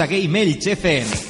Game Elch FM.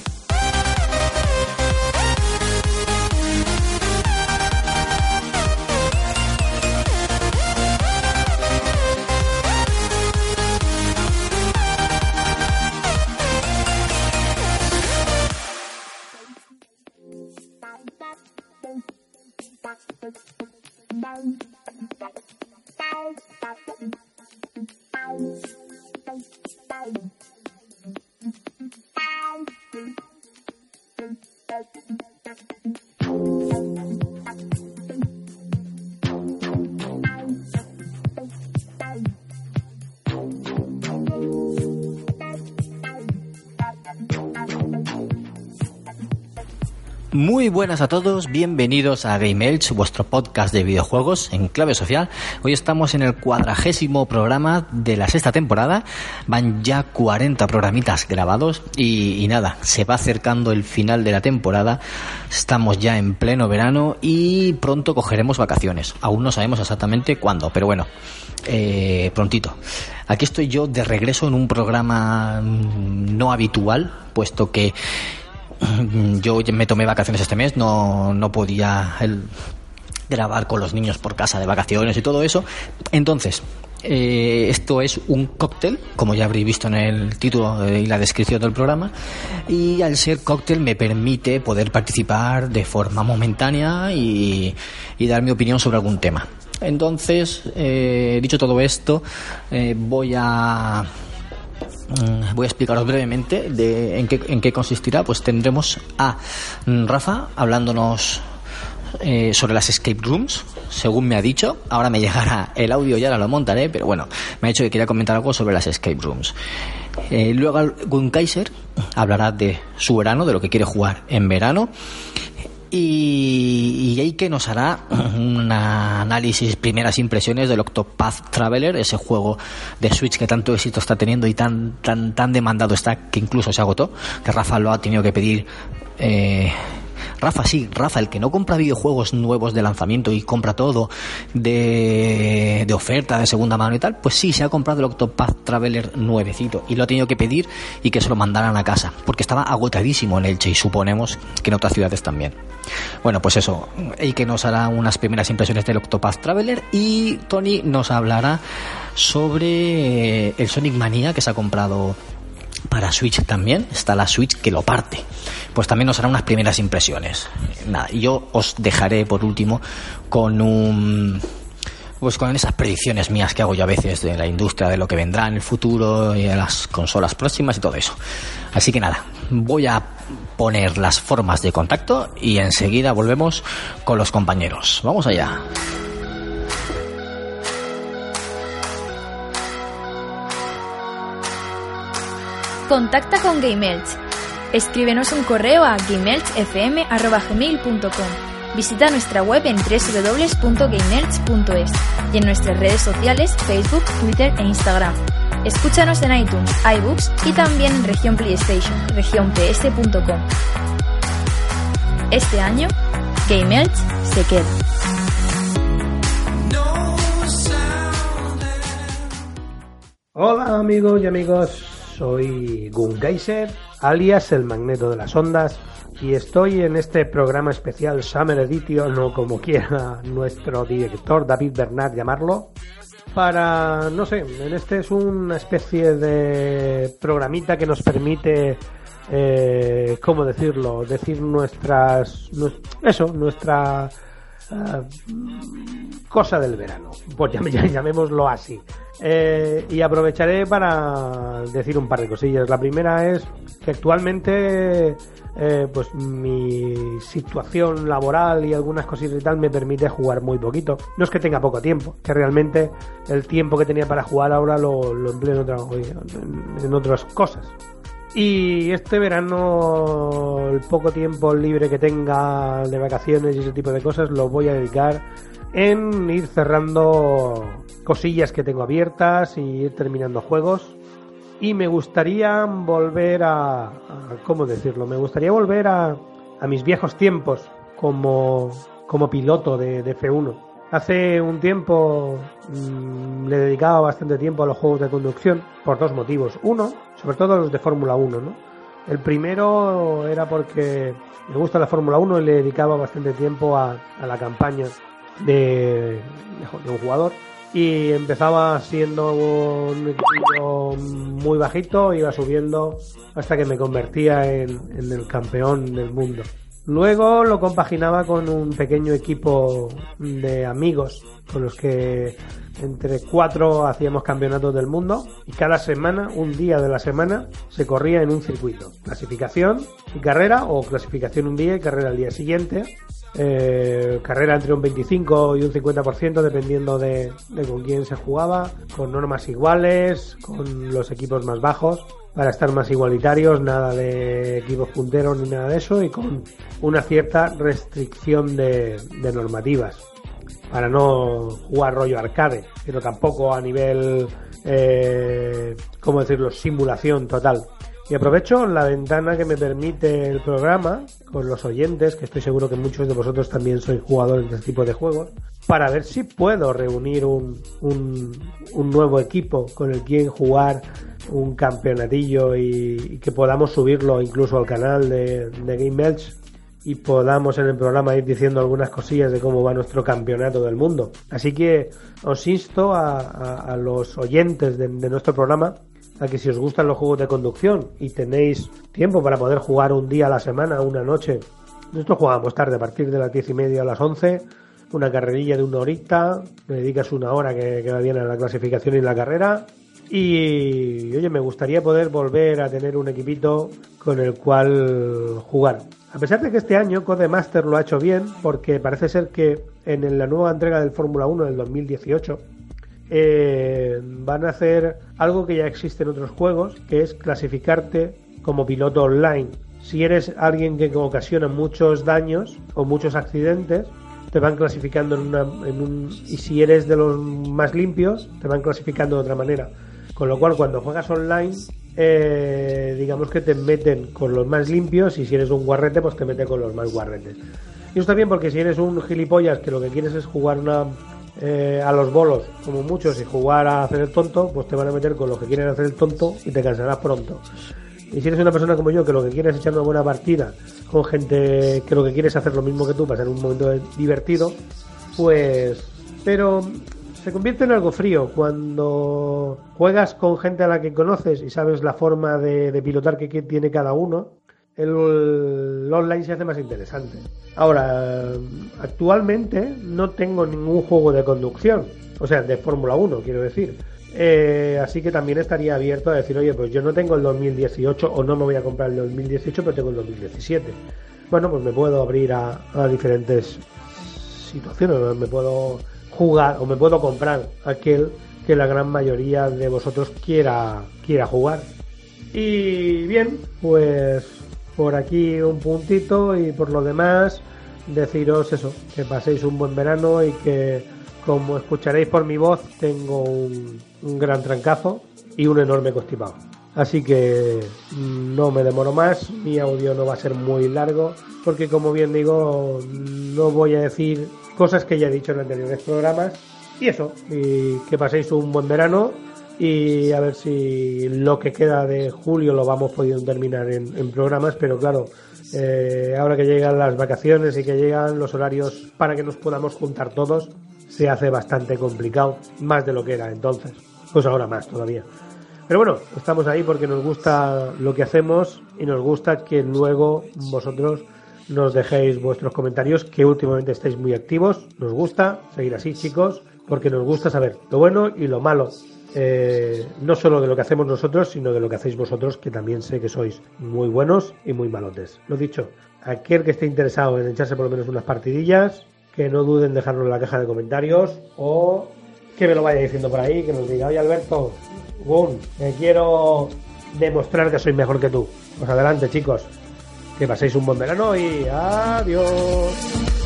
Muy buenas a todos, bienvenidos a Game Elch, vuestro podcast de videojuegos en clave social. Hoy estamos en el cuadragésimo programa de la sexta temporada, van ya 40 programitas grabados y, nada, se va acercando el final de la temporada, estamos ya en pleno verano y pronto cogeremos vacaciones. Aún no sabemos exactamente cuándo, pero bueno, eh, prontito. Aquí estoy yo de regreso en un programa no habitual, puesto que yo me tomé vacaciones este mes, no, no podía grabar con los niños por casa de vacaciones y todo eso. Entonces, eh, esto es un cóctel, como ya habréis visto en el título y la descripción del programa, y al ser cóctel me permite poder participar de forma momentánea y, y dar mi opinión sobre algún tema. Entonces, eh, dicho todo esto, eh, voy a voy a explicaros brevemente de en qué, en qué consistirá. Pues tendremos a Rafa hablándonos eh, sobre las escape rooms, según me ha dicho. Ahora me llegará el audio y ahora lo montaré, pero bueno, me ha dicho que quería comentar algo sobre las escape rooms. Eh, luego Gun Kaiser hablará de su verano, de lo que quiere jugar en verano. Y, y Eike nos hará un análisis, primeras impresiones del Octopath Traveler, ese juego de Switch que tanto éxito está teniendo y tan, tan, tan demandado está que incluso se agotó, que Rafa lo ha tenido que pedir. Eh, Rafa, sí, Rafa, el que no compra videojuegos nuevos de lanzamiento y compra todo de, de oferta, de segunda mano y tal, pues sí, se ha comprado el Octopath Traveler nuevecito y lo ha tenido que pedir y que se lo mandaran a casa, porque estaba agotadísimo en Elche y suponemos que en otras ciudades también. Bueno, pues eso, y que nos hará unas primeras impresiones del Octopath Traveler y Tony nos hablará sobre el Sonic Mania que se ha comprado para Switch también, está la Switch que lo parte. Pues también nos hará unas primeras impresiones. Yo os dejaré por último con un pues con esas predicciones mías que hago yo a veces de la industria, de lo que vendrá en el futuro y de las consolas próximas y todo eso. Así que nada, voy a poner las formas de contacto y enseguida volvemos con los compañeros. Vamos allá. Contacta con GameElch. Escríbenos un correo a gameelchfm.gmail.com Visita nuestra web en www.gameelch.es y en nuestras redes sociales Facebook, Twitter e Instagram. Escúchanos en iTunes, iBooks y también en región PlayStation, regionps.com. Este año, GameElch se queda. Hola amigos y amigas, soy Gungeiser, alias el magneto de las ondas, y estoy en este programa especial Summer Edition, o como quiera nuestro director David Bernard llamarlo, para, no sé, en este es una especie de programita que nos permite, eh, ¿cómo decirlo? Decir nuestras, eso, nuestra cosa del verano, pues llamémoslo así. Eh, y aprovecharé para decir un par de cosillas. La primera es que actualmente eh, pues mi situación laboral y algunas cositas y tal me permite jugar muy poquito. No es que tenga poco tiempo, que realmente el tiempo que tenía para jugar ahora lo, lo empleo en, en otras cosas. Y este verano, el poco tiempo libre que tenga de vacaciones y ese tipo de cosas, lo voy a dedicar en ir cerrando cosillas que tengo abiertas y ir terminando juegos y me gustaría volver a, ¿cómo decirlo? Me gustaría volver a, a mis viejos tiempos como, como piloto de, de F1. Hace un tiempo mmm, le dedicaba bastante tiempo a los juegos de conducción por dos motivos. Uno, sobre todo los de Fórmula 1, ¿no? El primero era porque me gusta la Fórmula 1 y le dedicaba bastante tiempo a, la campaña de, un jugador y empezaba siendo un equipo muy bajito, iba subiendo hasta que me convertía en, el campeón del mundo. Luego lo compaginaba con un pequeño equipo de amigos con los que entre cuatro hacíamos campeonatos del mundo y cada semana, un día de la semana, se corría en un circuito. Clasificación y carrera o clasificación un día y carrera al día siguiente eh, carrera entre un 25 y un 50% dependiendo de, de, con quién se jugaba, con normas iguales, con los equipos más bajos, para estar más igualitarios, nada de equipos punteros ni nada de eso, y con una cierta restricción de, normativas, para no jugar rollo arcade, pero tampoco a nivel, eh, ¿cómo decirlo?, simulación total. Y aprovecho la ventana que me permite el programa con los oyentes, que estoy seguro que muchos de vosotros también sois jugadores de este tipo de juegos, para ver si puedo reunir un, un, un nuevo equipo con el quien jugar un campeonatillo y, que podamos subirlo incluso al canal de, de Game Melch y podamos en el programa ir diciendo algunas cosillas de cómo va nuestro campeonato del mundo. Así que os insto a, a, los oyentes de nuestro programa a que si os gustan los juegos de conducción y tenéis tiempo para poder jugar un día a la semana, una noche, nosotros jugamos tarde, a partir de las diez y media a las once, una carrerilla de una horita, le dedicas una hora que, que va bien a la clasificación y la carrera. Y oye, me gustaría poder volver a tener un equipito con el cual jugar. A pesar de que este año Codemaster lo ha hecho bien, porque parece ser que en la nueva entrega del Fórmula 1 del 2018 eh, van a hacer algo que ya existe en otros juegos, que es clasificarte como piloto online. Si eres alguien que ocasiona muchos daños o muchos accidentes, te van clasificando en, una, un... Y si eres de los más limpios, te van clasificando de otra manera. Con lo cual, cuando juegas online, eh, digamos que te meten con los más limpios y si eres un guarrete, pues te meten con los más guarretes. Y está bien porque si eres un gilipollas que lo que quieres es jugar una, eh, a los bolos, como muchos, y jugar a hacer el tonto, pues te van a meter con los que quieren hacer el tonto y te cansarás pronto. Y si eres una persona como yo, que lo que quieres es echar una buena partida con gente que lo que quiere es hacer lo mismo que tú, pasar un momento divertido, pues... Pero se convierte en algo frío cuando juegas con gente a la que conoces y sabes la forma de, pilotar que tiene cada uno el, online se hace más interesante. Ahora, actualmente no tengo ningún juego de conducción, o sea, de Fórmula 1, quiero decir. Eh, así que también estaría abierto a decir, oye, pues yo no tengo el 2018 o no me voy a comprar el 2018, pero tengo el 2017. Bueno, pues me puedo abrir a, a diferentes situaciones, me puedo jugar o me puedo comprar aquel que la gran mayoría de vosotros quiera, quiera jugar. Y bien, pues por aquí un puntito y por lo demás deciros eso, que paséis un buen verano y que como escucharéis por mi voz tengo un, gran trancazo y un enorme constipado. Así que no me demoro más, mi audio no va a ser muy largo porque como bien digo no voy a decir cosas que ya he dicho en anteriores programas y eso, y que paséis un buen verano y a ver si lo que queda de julio lo vamos pudiendo terminar en, programas, pero claro, eh, ahora que llegan las vacaciones y que llegan los horarios para que nos podamos juntar todos, se hace bastante complicado, más de lo que era entonces, pues ahora más todavía. Pero bueno, estamos ahí porque nos gusta lo que hacemos y nos gusta que luego vosotros nos dejéis vuestros comentarios, que últimamente estáis muy activos. Nos gusta seguir así, chicos, porque nos gusta saber lo bueno y lo malo. Eh, no solo de lo que hacemos nosotros, sino de lo que hacéis vosotros, que también sé que sois muy buenos y muy malotes. Lo dicho, aquel que esté interesado en echarse por lo menos unas partidillas, que no duden en dejarlo en la caja de comentarios o que me lo vaya diciendo por ahí, que nos diga, oye Alberto, Gun, me quiero demostrar que soy mejor que tú. Pues adelante chicos, que paséis un buen verano y adiós.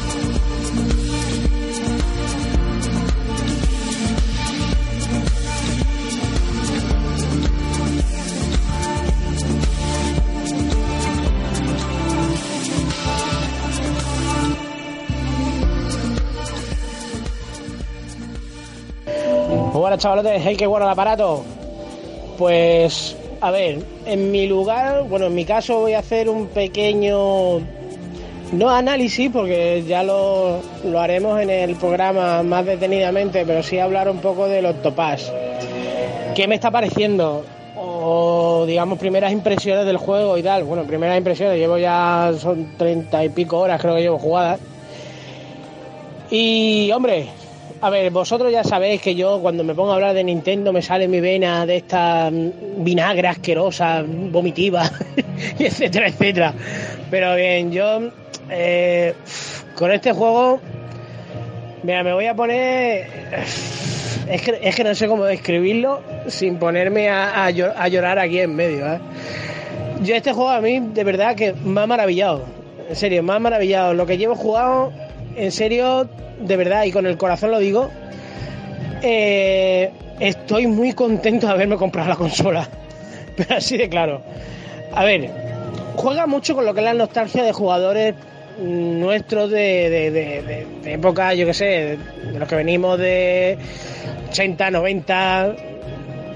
Buenas chavalotes, hey, qué bueno el aparato. Pues a ver, en mi lugar, bueno, en mi caso voy a hacer un pequeño, no análisis, porque ya lo, haremos en el programa más detenidamente, pero sí hablar un poco de los topas. ¿Qué me está pareciendo? O digamos, primeras impresiones del juego y tal. Bueno, primeras impresiones, llevo ya, son treinta y pico horas creo que llevo jugadas. Y hombre, a ver, vosotros ya sabéis que yo cuando me pongo a hablar de Nintendo me sale mi vena de esta vinagre asquerosa, vomitiva, etcétera, etcétera. Pero bien, yo eh, con este juego, mira, me voy a poner... Es que, no sé cómo describirlo sin ponerme a, llorar aquí en medio. ¿eh? Yo este juego a mí de verdad que me ha maravillado. En serio, me ha maravillado. Lo que llevo jugado, en serio, de verdad, y con el corazón lo digo, eh, estoy muy contento de haberme comprado la consola. Pero así de claro. A ver, juega mucho con lo que es la nostalgia de jugadores nuestros de, época, yo que sé, de los que venimos de 80, 90,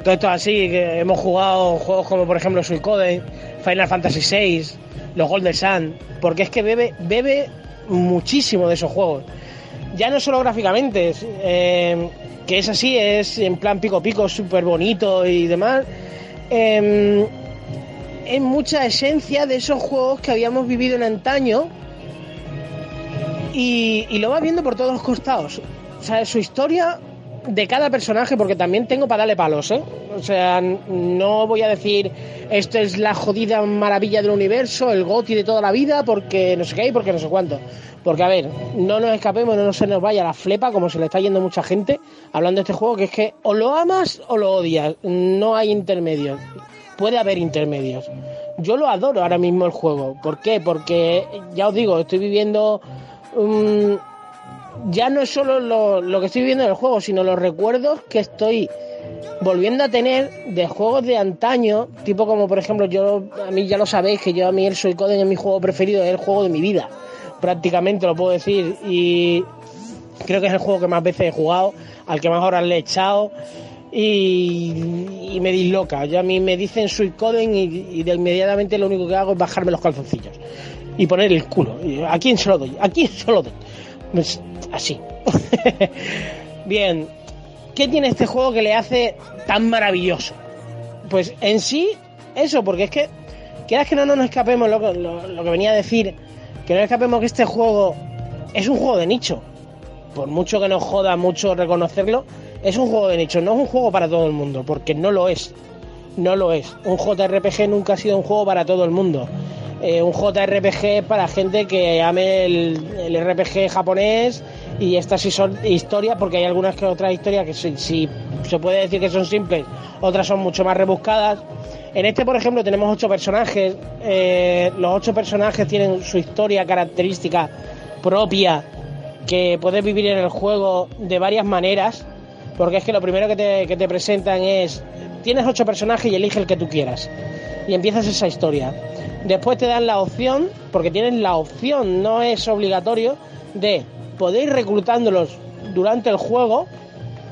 todo esto así, que hemos jugado juegos como por ejemplo Suicoden, Final Fantasy VI, los Golden Sun, porque es que bebe, bebe muchísimo de esos juegos ya no solo gráficamente, eh, que es así, es en plan pico pico, súper bonito y demás, eh, es mucha esencia de esos juegos que habíamos vivido en antaño y, y lo vas viendo por todos los costados. O sea, su historia de cada personaje, porque también tengo para darle palos, ¿eh? O sea, no voy a decir esto es la jodida maravilla del universo, el goti de toda la vida, porque no sé qué, porque no sé cuánto. Porque, a ver, no nos escapemos, no se nos vaya la flepa, como se le está yendo mucha gente hablando de este juego, que es que o lo amas o lo odias, no hay intermedios. Puede haber intermedios. Yo lo adoro ahora mismo el juego. ¿Por qué? Porque, ya os digo, estoy viviendo... ya no es solo lo, lo que estoy viviendo en el juego, sino los recuerdos que estoy volviendo a tener de juegos de antaño, tipo como por ejemplo, yo a mí ya lo sabéis que yo a mí el Suicoden es mi juego preferido, es el juego de mi vida prácticamente lo puedo decir, y creo que es el juego que más veces he jugado, al que más horas le he echado. Y, me disloca. Yo a mí me dicen Suicoden y, y de inmediatamente lo único que hago es bajarme los calzoncillos y poner el culo. ¿A quién se lo doy? ¿A quién se lo doy? Pues, así. Bien, ¿qué tiene este juego que le hace tan maravilloso? Pues en sí, eso, porque es que, quieras que no nos escapemos lo, lo que venía a decir que no escapemos que este juego es un juego de nicho. Por mucho que nos joda mucho reconocerlo, es un juego de nicho, no es un juego para todo el mundo, porque no lo es. No lo es. Un JRPG nunca ha sido un juego para todo el mundo. Eh, un JRPG para gente que ame el, RPG japonés y estas sí son historias, porque hay algunas que otras historias que si, se puede decir que son simples, otras son mucho más rebuscadas. En este, por ejemplo, tenemos ocho personajes. Eh, los ocho personajes tienen su historia característica propia que puedes vivir en el juego de varias maneras. Porque es que lo primero que te, que te presentan es, tienes ocho personajes y elige el que tú quieras. Y empiezas esa historia. Después te dan la opción, porque tienes la opción, no es obligatorio, de poder ir reclutándolos durante el juego,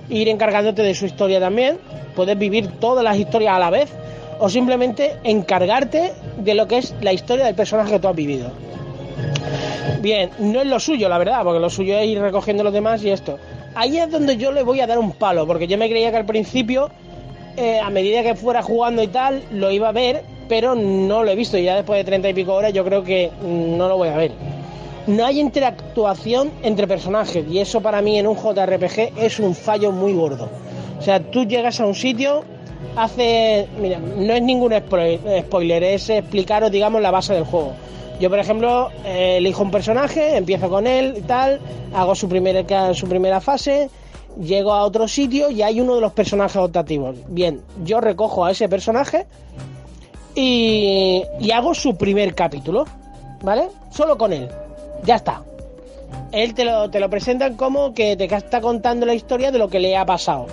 ir encargándote de su historia también puedes vivir todas las historias a la vez o simplemente encargarte de lo que es la historia del personaje que tú has vivido. Bien, no es lo suyo, la verdad, porque lo suyo es ir recogiendo los demás y esto. Ahí es donde yo le voy a dar un palo, porque yo me creía que al principio, eh, a medida que fuera jugando y tal, lo iba a ver, pero no lo he visto. Y ya después de treinta y pico horas, yo creo que no lo voy a ver. No hay interactuación entre personajes, y eso para mí en un JRPG es un fallo muy gordo. O sea, tú llegas a un sitio, hace. Mira, no es ningún spoiler, es explicaros, digamos, la base del juego. Yo, por ejemplo, eh, elijo un personaje, empiezo con él y tal, hago su, primera su primera fase, llego a otro sitio y hay uno de los personajes optativos. Bien, yo recojo a ese personaje y, y hago su primer capítulo, ¿vale? Solo con él. Ya está. Él te lo, te lo presentan como que te está contando la historia de lo que le ha pasado.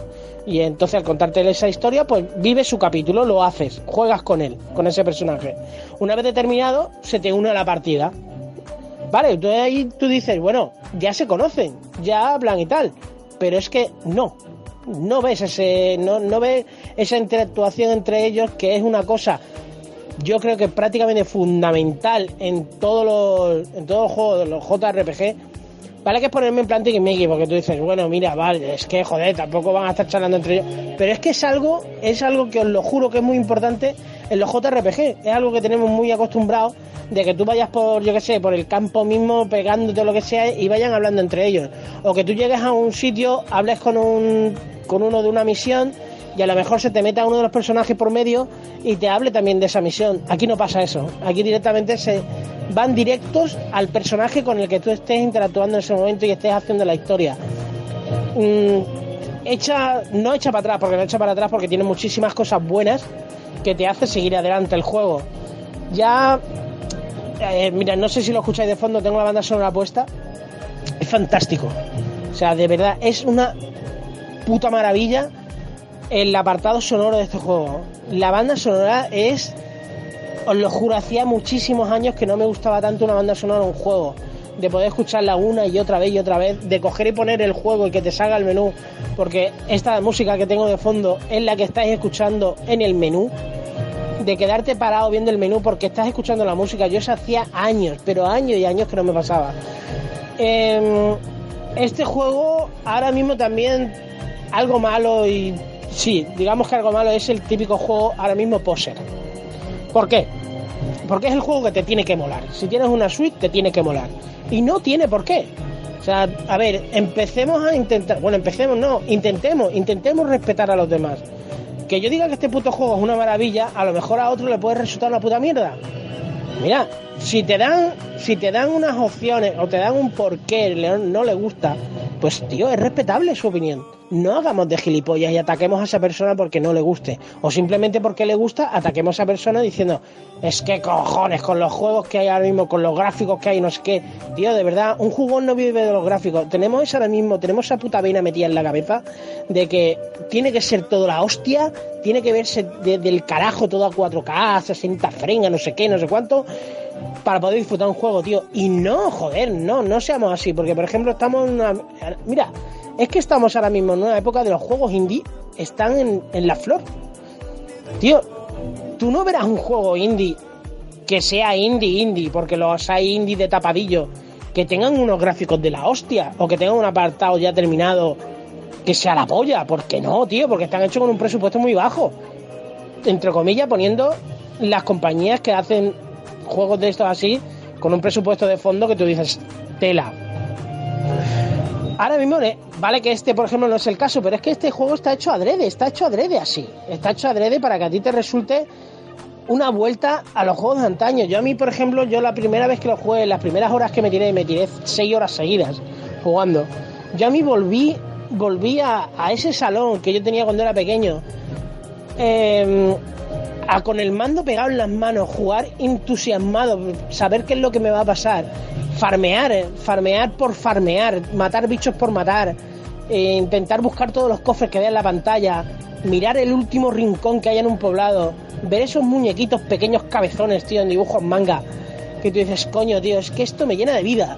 Y entonces al contarte esa historia, pues vive su capítulo, lo haces, juegas con él, con ese personaje. Una vez determinado, se te une a la partida. Vale, entonces ahí tú dices, bueno, ya se conocen, ya hablan y tal. Pero es que no, no ves ese, no, no ves esa interactuación entre ellos, que es una cosa, yo creo que prácticamente fundamental en todos los, en todos los juegos de los JRPG Vale que es ponerme en plan Mickey, porque tú dices, bueno, mira, vale, es que joder, tampoco van a estar charlando entre ellos. Pero es que es algo, es algo que os lo juro que es muy importante en los JRPG. Es algo que tenemos muy acostumbrados de que tú vayas por, yo qué sé, por el campo mismo, pegándote lo que sea, y vayan hablando entre ellos. O que tú llegues a un sitio, hables con un, con uno de una misión y a lo mejor se te meta uno de los personajes por medio y te hable también de esa misión. Aquí no pasa eso. Aquí directamente se van directos al personaje con el que tú estés interactuando en ese momento y estés haciendo la historia. Mm, no echa para atrás, porque no echa para atrás porque tiene muchísimas cosas buenas que te hace seguir adelante el juego. Ya, eh, mira, no sé si lo escucháis de fondo, tengo la banda sonora puesta. Es fantástico. O sea, de verdad, es una puta maravilla el apartado sonoro de este juego. La banda sonora es, os lo juro, hacía muchísimos años que no me gustaba tanto una banda sonora en un juego. De poder escucharla una y otra vez y otra vez, de coger y poner el juego y que te salga el menú, porque esta música que tengo de fondo es la que estáis escuchando en el menú, de quedarte parado viendo el menú porque estás escuchando la música. Yo eso hacía años, pero años y años que no me pasaba. Em, este juego ahora mismo también algo malo y sí, digamos que algo malo es el típico juego ahora mismo poser. ¿Por qué? Porque es el juego que te tiene que molar. Si tienes una suite, te tiene que molar. Y no tiene por qué. O sea, a ver, empecemos a intentar. Bueno, empecemos, no, intentemos, intentemos respetar a los demás. Que yo diga que este puto juego es una maravilla, a lo mejor a otro le puede resultar una puta mierda. Mira, si te dan, si te dan unas opciones o te dan un porqué no le gusta, pues tío, es respetable su opinión no hagamos de gilipollas y ataquemos a esa persona porque no le guste. O simplemente porque le gusta, ataquemos a esa persona diciendo, es que cojones, con los juegos que hay ahora mismo, con los gráficos que hay, no sé qué. Tío, de verdad, un jugón no vive de los gráficos. Tenemos esa ahora mismo, tenemos esa puta vena metida en la cabeza de que tiene que ser todo la hostia, tiene que verse del carajo todo a 4K, 60 frames, no sé qué, no sé cuánto para poder disfrutar un juego, tío. Y no, joder, no, no seamos así, porque por ejemplo estamos en una... Mira, es que estamos ahora mismo en una época de los juegos indie, están en, la flor. Tío, tú no verás un juego indie que sea indie, indie, porque los hay indie de tapadillo, que tengan unos gráficos de la hostia, o que tengan un apartado ya terminado que sea la polla. ¿Por qué no, tío? Porque están hechos con un presupuesto muy bajo. Entre comillas, poniendo las compañías que hacen juegos de estos así, con un presupuesto de fondo que tú dices, tela. Ahora mismo, eh, vale que este, por ejemplo, no es el caso, pero es que este juego está hecho adrede, está hecho adrede así. Está hecho adrede para que a ti te resulte una vuelta a los juegos de antaño. Yo a mí, por ejemplo, yo la primera vez que lo jugué, las primeras horas que me tiré, me tiré seis horas seguidas jugando. Yo a mí volví, volví a, ese salón que yo tenía cuando era pequeño. Em, a con el mando pegado en las manos, jugar entusiasmado, saber qué es lo que me va a pasar farmear, eh, farmear por farmear, matar bichos por matar, eh, intentar buscar todos los cofres que vea en la pantalla, mirar el último rincón que hay en un poblado, ver esos muñequitos pequeños cabezones, tío, en dibujos manga, que tú dices, coño, tío, es que esto me llena de vida.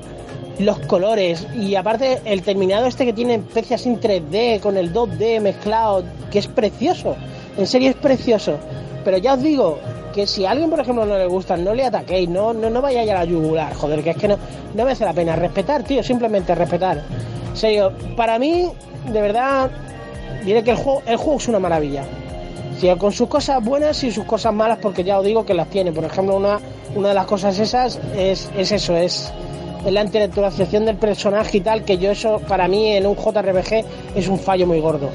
los colores y aparte el terminado este que tiene especies en 3D con el 2D mezclado, que es precioso. En serio es precioso. Pero ya os digo que si a alguien, por ejemplo, no le gusta, no le ataquéis, no, no, no vayáis a la yugular, joder, que es que no, no merece la pena. Respetar, tío, simplemente respetar. En serio, para mí, de verdad, diré que el juego, el juego es una maravilla. Con sus cosas buenas y sus cosas malas, porque ya os digo que las tiene. Por ejemplo, una, una de las cosas esas es, es eso, es, es la intelectualización del personaje y tal, que yo eso para mí en un JRPG es un fallo muy gordo.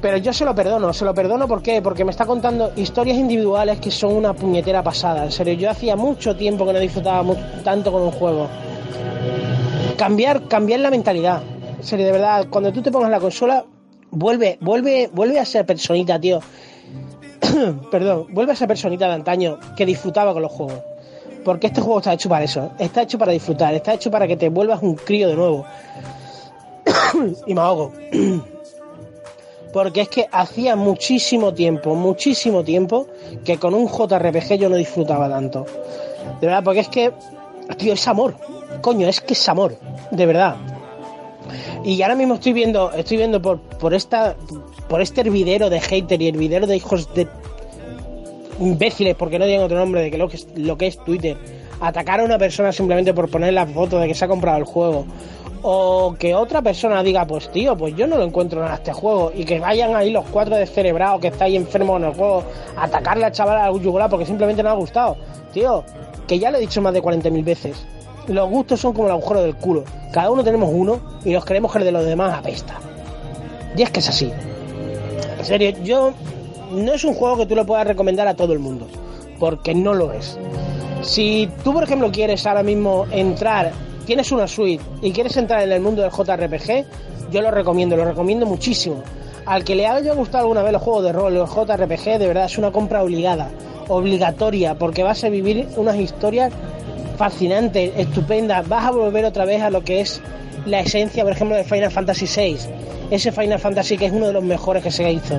Pero yo se lo perdono, se lo perdono ¿por qué? porque me está contando historias individuales que son una puñetera pasada. En serio, yo hacía mucho tiempo que no disfrutaba tanto con un juego. Cambiar, cambiar la mentalidad. En serio, de verdad, cuando tú te pongas la consola, vuelve, vuelve, vuelve a ser personita, tío. Perdón, vuelve a ser personita de antaño que disfrutaba con los juegos. Porque este juego está hecho para eso, está hecho para disfrutar, está hecho para que te vuelvas un crío de nuevo. y me ahogo. Porque es que hacía muchísimo tiempo, muchísimo tiempo que con un JRPG yo no disfrutaba tanto. De verdad, porque es que, tío, es amor. Coño, es que es amor. De verdad. Y ahora mismo estoy viendo, estoy viendo por, por esta, por este hervidero de hater y hervidero de hijos de imbéciles, porque no digan otro nombre, de que lo que es, lo que es Twitter, atacar a una persona simplemente por poner la foto de que se ha comprado el juego, o que otra persona diga, pues tío, pues yo no lo encuentro a este juego, y que vayan ahí los cuatro descerebrados que estáis enfermos con el juego, a atacarle al chaval al yugular porque simplemente no ha gustado. Tío, que ya lo he dicho más de 40.000 veces. Los gustos son como el agujero del culo. Cada uno tenemos uno y nos creemos que el de los demás apesta. Y es que es así. En serio, yo no es un juego que tú le puedas recomendar a todo el mundo, porque no lo es. Si tú, por ejemplo, quieres ahora mismo entrar, tienes una suite y quieres entrar en el mundo del JRPG, yo lo recomiendo, lo recomiendo muchísimo. Al que le haya gustado alguna vez los juegos de rol, los JRPG, de verdad es una compra obligada, obligatoria, porque vas a vivir unas historias fascinantes, estupendas. Vas a volver otra vez a lo que es la esencia, por ejemplo, de Final Fantasy VI. Ese Final Fantasy que es uno de los mejores que se hizo.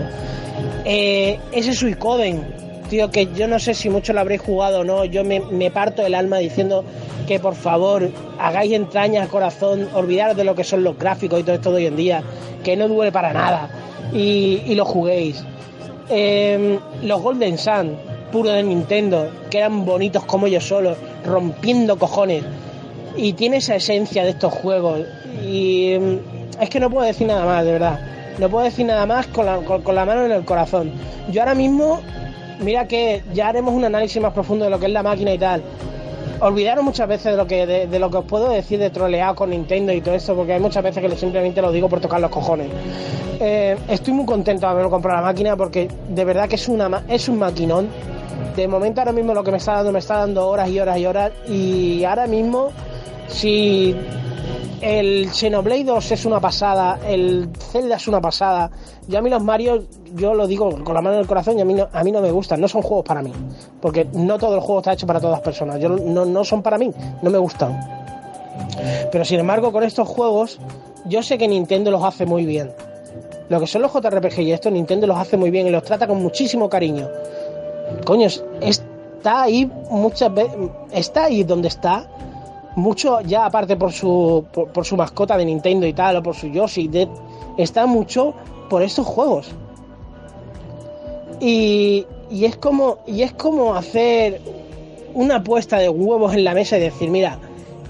Eh, ese Suicoden, tío, que yo no sé si mucho lo habréis jugado o no. Yo me, me parto el alma diciendo que por favor hagáis entrañas corazón, olvidaros de lo que son los gráficos y todo esto de hoy en día, que no duele para nada, y, y lo juguéis. Eh, los Golden Sun, puro de Nintendo, que eran bonitos como ellos solos, rompiendo cojones. Y tiene esa esencia de estos juegos. Y mm, es que no puedo decir nada más, de verdad. No puedo decir nada más con la, con la mano en el corazón. Yo ahora mismo, mira que ya haremos un análisis más profundo de lo que es la máquina y tal. Olvidaros muchas veces de lo que de, lo que os puedo decir de troleado con Nintendo y todo esto, porque hay muchas veces que simplemente lo digo por tocar los cojones. Eh, estoy muy contento de haberme comprado la máquina porque de verdad que es una es un maquinón. De momento ahora mismo lo que me está dando me está dando horas y horas y horas y ahora mismo si el Xenoblade 2 es una pasada, el Zelda es una pasada. Yo a mí los Mario, yo lo digo con la mano en el corazón y a mí no, a mí no me gustan, no son juegos para mí. Porque no todo el juego está hecho para todas las personas. Yo no, no son para mí, no me gustan. Pero sin embargo, con estos juegos, yo sé que Nintendo los hace muy bien. Lo que son los JRPG y esto, Nintendo los hace muy bien y los trata con muchísimo cariño. Coño, está ahí muchas veces, está ahí donde está, mucho ya aparte por su por, su mascota de Nintendo y tal o por su Yoshi de, está mucho por estos juegos. Y, y es como y es como hacer una apuesta de huevos en la mesa y decir mira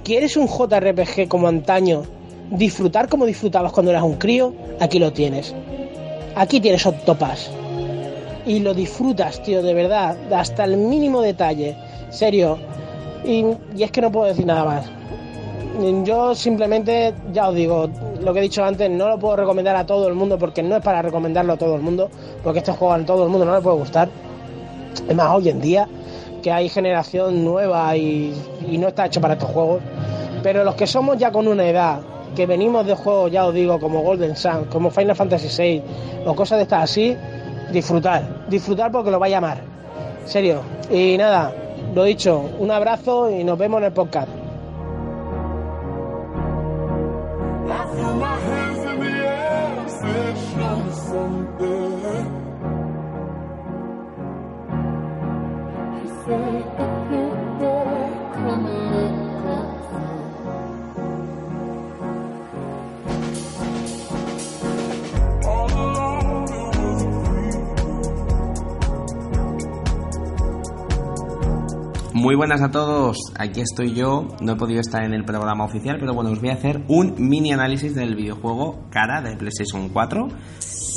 quieres un JRPG como antaño disfrutar como disfrutabas cuando eras un crío aquí lo tienes. Aquí tienes Octopass y lo disfrutas tío de verdad hasta el mínimo detalle. Serio y, es que no puedo decir nada más. Yo simplemente, ya os digo, lo que he dicho antes, no lo puedo recomendar a todo el mundo porque no es para recomendarlo a todo el mundo, porque este juego a todo el mundo no le puede gustar. Es más, hoy en día, que hay generación nueva y, y no está hecho para estos juegos. Pero los que somos ya con una edad, que venimos de juegos, ya os digo, como Golden Sun, como Final Fantasy VI, o cosas de estas así, disfrutar. Disfrutar porque lo va a llamar. Serio. Y nada, lo dicho, un abrazo y nos vemos en el podcast. Muy buenas a todos, aquí estoy yo, no he podido estar en el programa oficial, pero bueno, os voy a hacer un mini análisis del videojuego Cara de PlayStation 4,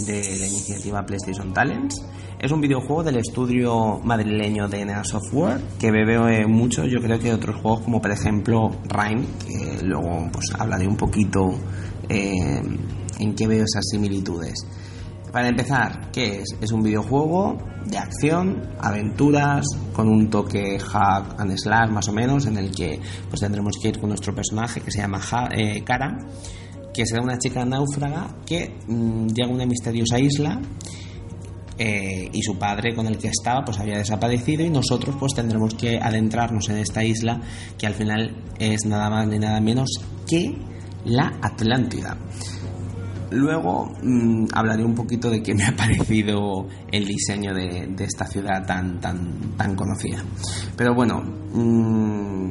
de la iniciativa PlayStation Talents. Es un videojuego del estudio madrileño de NEA Software, que bebe mucho, yo creo que otros juegos como por ejemplo Rhyme, que luego pues hablaré un poquito eh, en qué veo esas similitudes. Para empezar, ¿qué es? Es un videojuego de acción, aventuras, con un toque hack and slash más o menos, en el que pues tendremos que ir con nuestro personaje que se llama eh, Kara, que será una chica náufraga que mm, llega a una misteriosa isla eh, y su padre con el que estaba pues había desaparecido y nosotros pues tendremos que adentrarnos en esta isla que al final es nada más ni nada menos que la Atlántida. Luego mm, hablaré un poquito de qué me ha parecido el diseño de, esta ciudad tan, tan, tan conocida. Pero bueno, mm,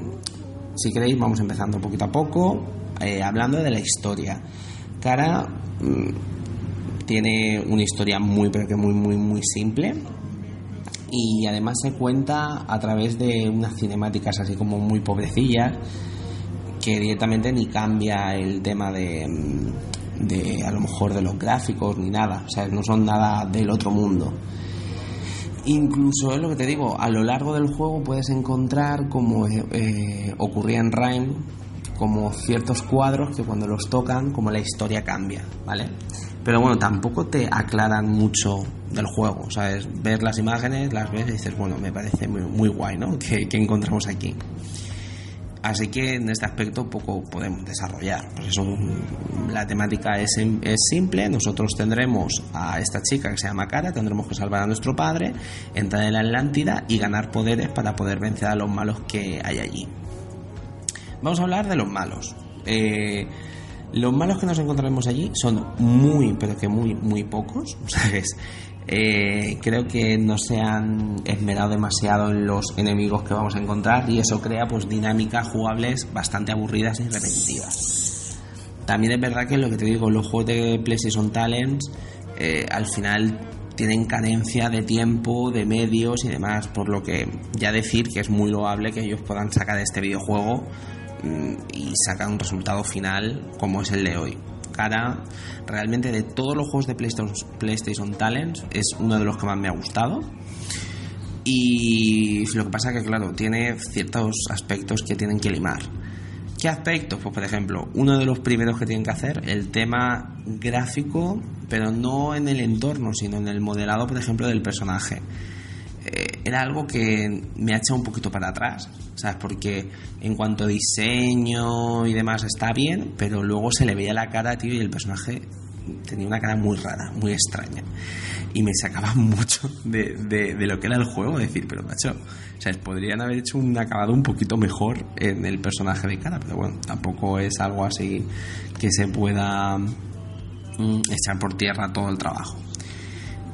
si queréis vamos empezando poquito a poco, eh, hablando de la historia. Cara mm, tiene una historia muy, pero que muy, muy, muy simple. Y además se cuenta a través de unas cinemáticas así como muy pobrecillas que directamente ni cambia el tema de de a lo mejor de los gráficos ni nada, o sea, no son nada del otro mundo. Incluso es lo que te digo, a lo largo del juego puedes encontrar, como eh, ocurría en Rhyme, como ciertos cuadros que cuando los tocan, como la historia cambia, ¿vale? Pero bueno, tampoco te aclaran mucho del juego, ¿sabes? Ver las imágenes, las ves y dices, bueno, me parece muy, muy guay, ¿no? ¿Qué, ¿Qué encontramos aquí? Así que en este aspecto poco podemos desarrollar. Pues la temática es, es, simple. Nosotros tendremos a esta chica que se llama Cara, tendremos que salvar a nuestro padre, entrar en la Atlántida y ganar poderes para poder vencer a los malos que hay allí. Vamos a hablar de los malos. Eh, los malos que nos encontraremos allí son muy, pero que muy, muy pocos. ¿sabes? Eh, creo que no se han esmerado demasiado en los enemigos que vamos a encontrar y eso crea pues dinámicas jugables bastante aburridas y repetitivas. También es verdad que lo que te digo, los juegos de PlayStation Talents eh, al final tienen carencia de tiempo, de medios y demás, por lo que ya decir que es muy loable que ellos puedan sacar este videojuego mm, y sacar un resultado final como es el de hoy cara realmente de todos los juegos de PlayStation, PlayStation Talents es uno de los que más me ha gustado. Y lo que pasa es que, claro, tiene ciertos aspectos que tienen que limar. ¿Qué aspectos? Pues, por ejemplo, uno de los primeros que tienen que hacer, el tema gráfico, pero no en el entorno, sino en el modelado, por ejemplo, del personaje. Eh, era algo que me ha echado un poquito para atrás, ¿sabes? Porque en cuanto a diseño y demás está bien, pero luego se le veía la cara, tío, y el personaje tenía una cara muy rara, muy extraña. Y me sacaba mucho de, de, lo que era el juego, decir, pero macho, o podrían haber hecho un acabado un poquito mejor en el personaje de cara, pero bueno, tampoco es algo así que se pueda mm, echar por tierra todo el trabajo.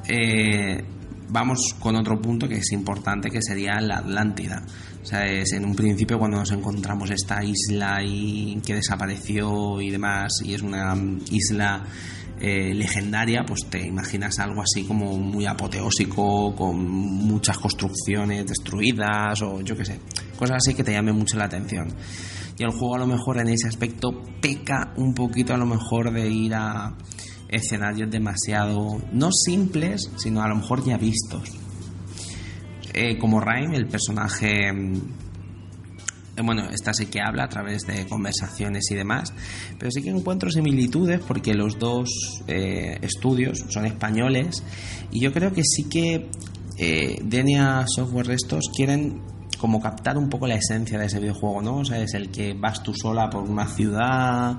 Eh, vamos con otro punto que es importante, que sería la Atlántida. O es en un principio cuando nos encontramos esta isla y que desapareció y demás, y es una isla eh, legendaria, pues te imaginas algo así como muy apoteósico, con muchas construcciones destruidas o yo qué sé, cosas así que te llamen mucho la atención. Y el juego a lo mejor en ese aspecto peca un poquito a lo mejor de ir a escenarios demasiado, no simples, sino a lo mejor ya vistos. Eh, como Rhyme, el personaje, mm, bueno, esta sí que habla a través de conversaciones y demás, pero sí que encuentro similitudes porque los dos eh, estudios son españoles y yo creo que sí que eh, Denia Software estos quieren como captar un poco la esencia de ese videojuego, ¿no? O sea, es el que vas tú sola por una ciudad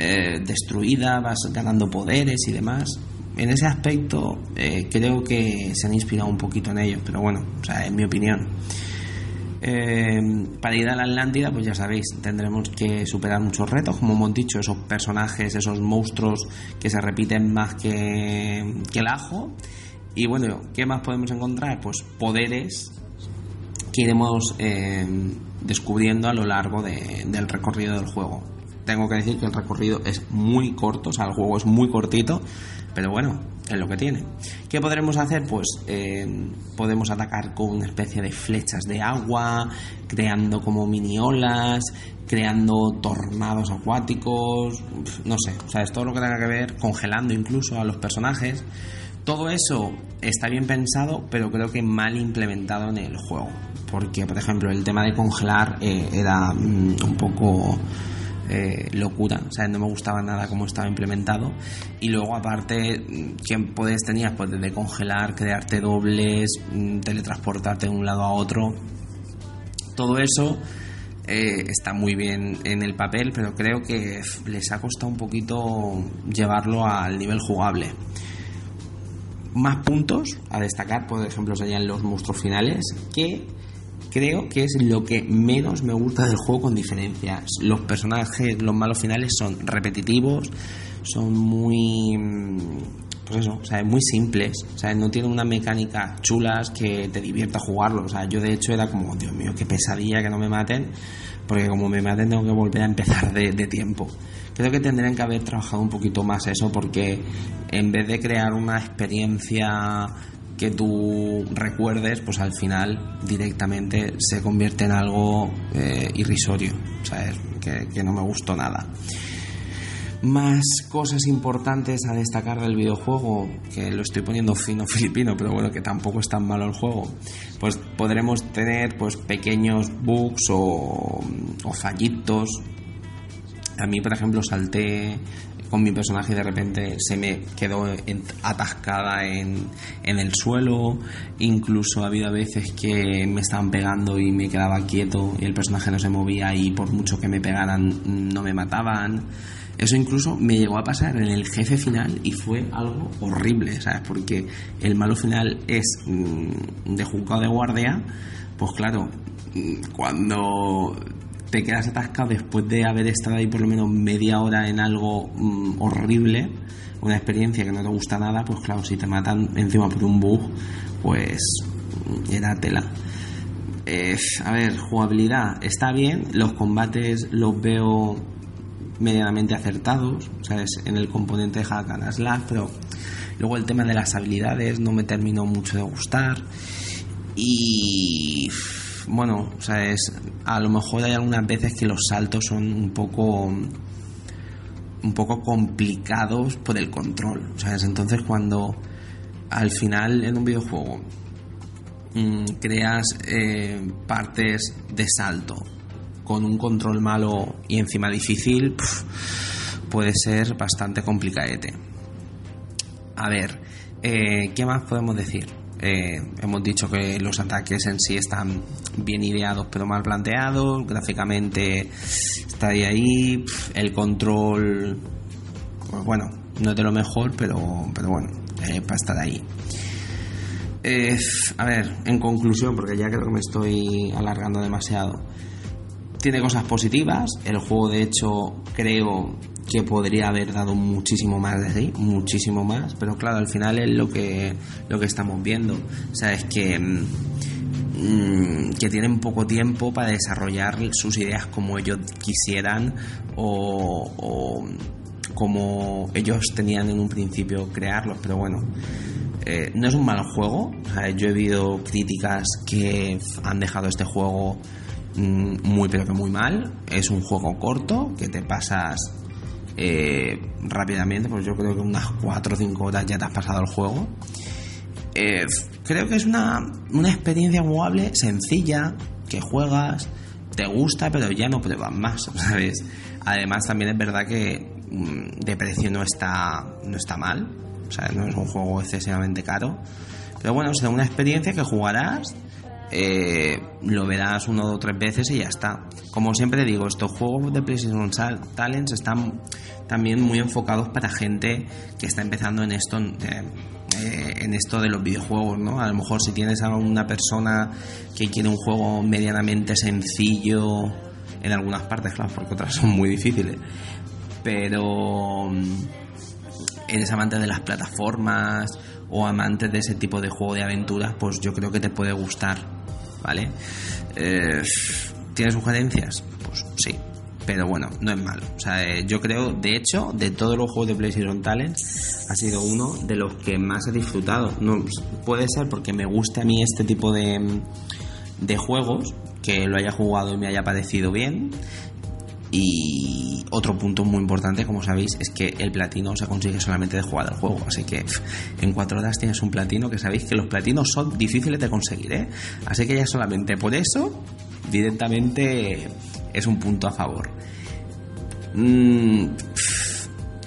eh, destruida, vas ganando poderes y demás. En ese aspecto eh, creo que se han inspirado un poquito en ellos, pero bueno, o sea, en mi opinión. Eh, para ir a la Atlántida, pues ya sabéis, tendremos que superar muchos retos, como hemos dicho, esos personajes, esos monstruos que se repiten más que, que el ajo. Y bueno, ¿qué más podemos encontrar? Pues poderes que iremos descubriendo a lo largo del recorrido del juego tengo que decir que el recorrido es muy corto, o sea, el juego es muy cortito, pero bueno, es lo que tiene. ¿Qué podremos hacer? Pues eh, podemos atacar con una especie de flechas de agua, creando como mini olas, creando tornados acuáticos, no sé, o sea, es todo lo que tenga que ver, congelando incluso a los personajes. Todo eso está bien pensado, pero creo que mal implementado en el juego. Porque, por ejemplo, el tema de congelar eh, era mm, un poco eh, locura, o sea, no me gustaba nada cómo estaba implementado. Y luego, aparte, que puedes tenías pues de congelar, crearte dobles, mm, teletransportarte de un lado a otro. Todo eso eh, está muy bien en el papel, pero creo que les ha costado un poquito llevarlo al nivel jugable. Más puntos a destacar, por ejemplo, serían los monstruos finales, que creo que es lo que menos me gusta del juego con diferencia. Los personajes, los malos finales son repetitivos, son muy pues eso, o sea, muy simples, o sea, no tienen una mecánica chulas que te divierta jugarlo, o sea, yo de hecho era como, Dios mío, qué pesadilla que no me maten, porque como me maten tengo que volver a empezar de, de tiempo. Creo que tendrían que haber trabajado un poquito más eso, porque en vez de crear una experiencia que tú recuerdes, pues al final directamente se convierte en algo eh, irrisorio, ¿sabes? Que, que no me gustó nada. Más cosas importantes a destacar del videojuego, que lo estoy poniendo fino filipino, pero bueno, que tampoco es tan malo el juego. Pues podremos tener pues pequeños bugs o, o fallitos. A mí, por ejemplo, salté con mi personaje de repente se me quedó atascada en, en el suelo. Incluso ha habido veces que me estaban pegando y me quedaba quieto y el personaje no se movía y por mucho que me pegaran no me mataban. Eso incluso me llegó a pasar en el jefe final y fue algo horrible, ¿sabes? Porque el malo final es mm, de juzgado de guardia, pues claro, mm, cuando te quedas atascado después de haber estado ahí por lo menos media hora en algo mm, horrible, una experiencia que no te gusta nada, pues claro, si te matan encima por un bug, pues mm, era tela. A ver, jugabilidad está bien, los combates los veo medianamente acertados, ¿sabes? En el componente de hack and slash, pero luego el tema de las habilidades no me terminó mucho de gustar. Y bueno, ¿sabes? A lo mejor hay algunas veces que los saltos son un poco un poco complicados por el control, ¿sabes? Entonces cuando al final en un videojuego mm, creas eh, partes de salto con un control malo y encima difícil, puede ser bastante complicadete. A ver, eh, ¿qué más podemos decir? Eh, hemos dicho que los ataques en sí están bien ideados pero mal planteados, gráficamente está ahí ahí, el control, pues bueno, no es de lo mejor, pero, pero bueno, para estar ahí. Eh, a ver, en conclusión, porque ya creo que me estoy alargando demasiado. Tiene cosas positivas. El juego, de hecho, creo que podría haber dado muchísimo más de sí, muchísimo más. Pero claro, al final es lo que, lo que estamos viendo. O que, mm, que tienen poco tiempo para desarrollar sus ideas como ellos quisieran o, o como ellos tenían en un principio crearlos. Pero bueno, eh, no es un mal juego. Yo he visto críticas que han dejado este juego mm, muy pero que muy mal. Es un juego corto que te pasas eh, rápidamente, pues yo creo que unas 4 o 5 horas ya te has pasado el juego. Eh, creo que es una, una experiencia jugable sencilla, que juegas, te gusta, pero ya no pruebas más, ¿sabes? Además, también es verdad que mm, de precio no está, no está mal, o sea, no es un juego excesivamente caro. Pero bueno, será una experiencia que jugarás, eh, lo verás una o tres veces y ya está. Como siempre digo, estos juegos de PlayStation Talents están también muy enfocados para gente que está empezando en esto. eh, eh, en esto de los videojuegos, ¿no? A lo mejor si tienes a una persona que quiere un juego medianamente sencillo en algunas partes, claro, porque otras son muy difíciles, pero mm, eres amante de las plataformas o amante de ese tipo de juego de aventuras, pues yo creo que te puede gustar, ¿vale? Eh, ¿Tienes sugerencias? Pues sí. pero bueno, no es malo. O sea, eh, yo creo, de hecho, de todos los juegos de PlayStation Talent, ha sido uno de los que más he disfrutado. No, puede ser porque me guste a mí este tipo de, de juegos, que lo haya jugado y me haya parecido bien. Y otro punto muy importante, como sabéis, es que el platino se consigue solamente de jugar al juego. Así que en cuatro horas tienes un platino que sabéis que los platinos son difíciles de conseguir. ¿eh? Así que ya solamente por eso, directamente es un punto a favor. Mm,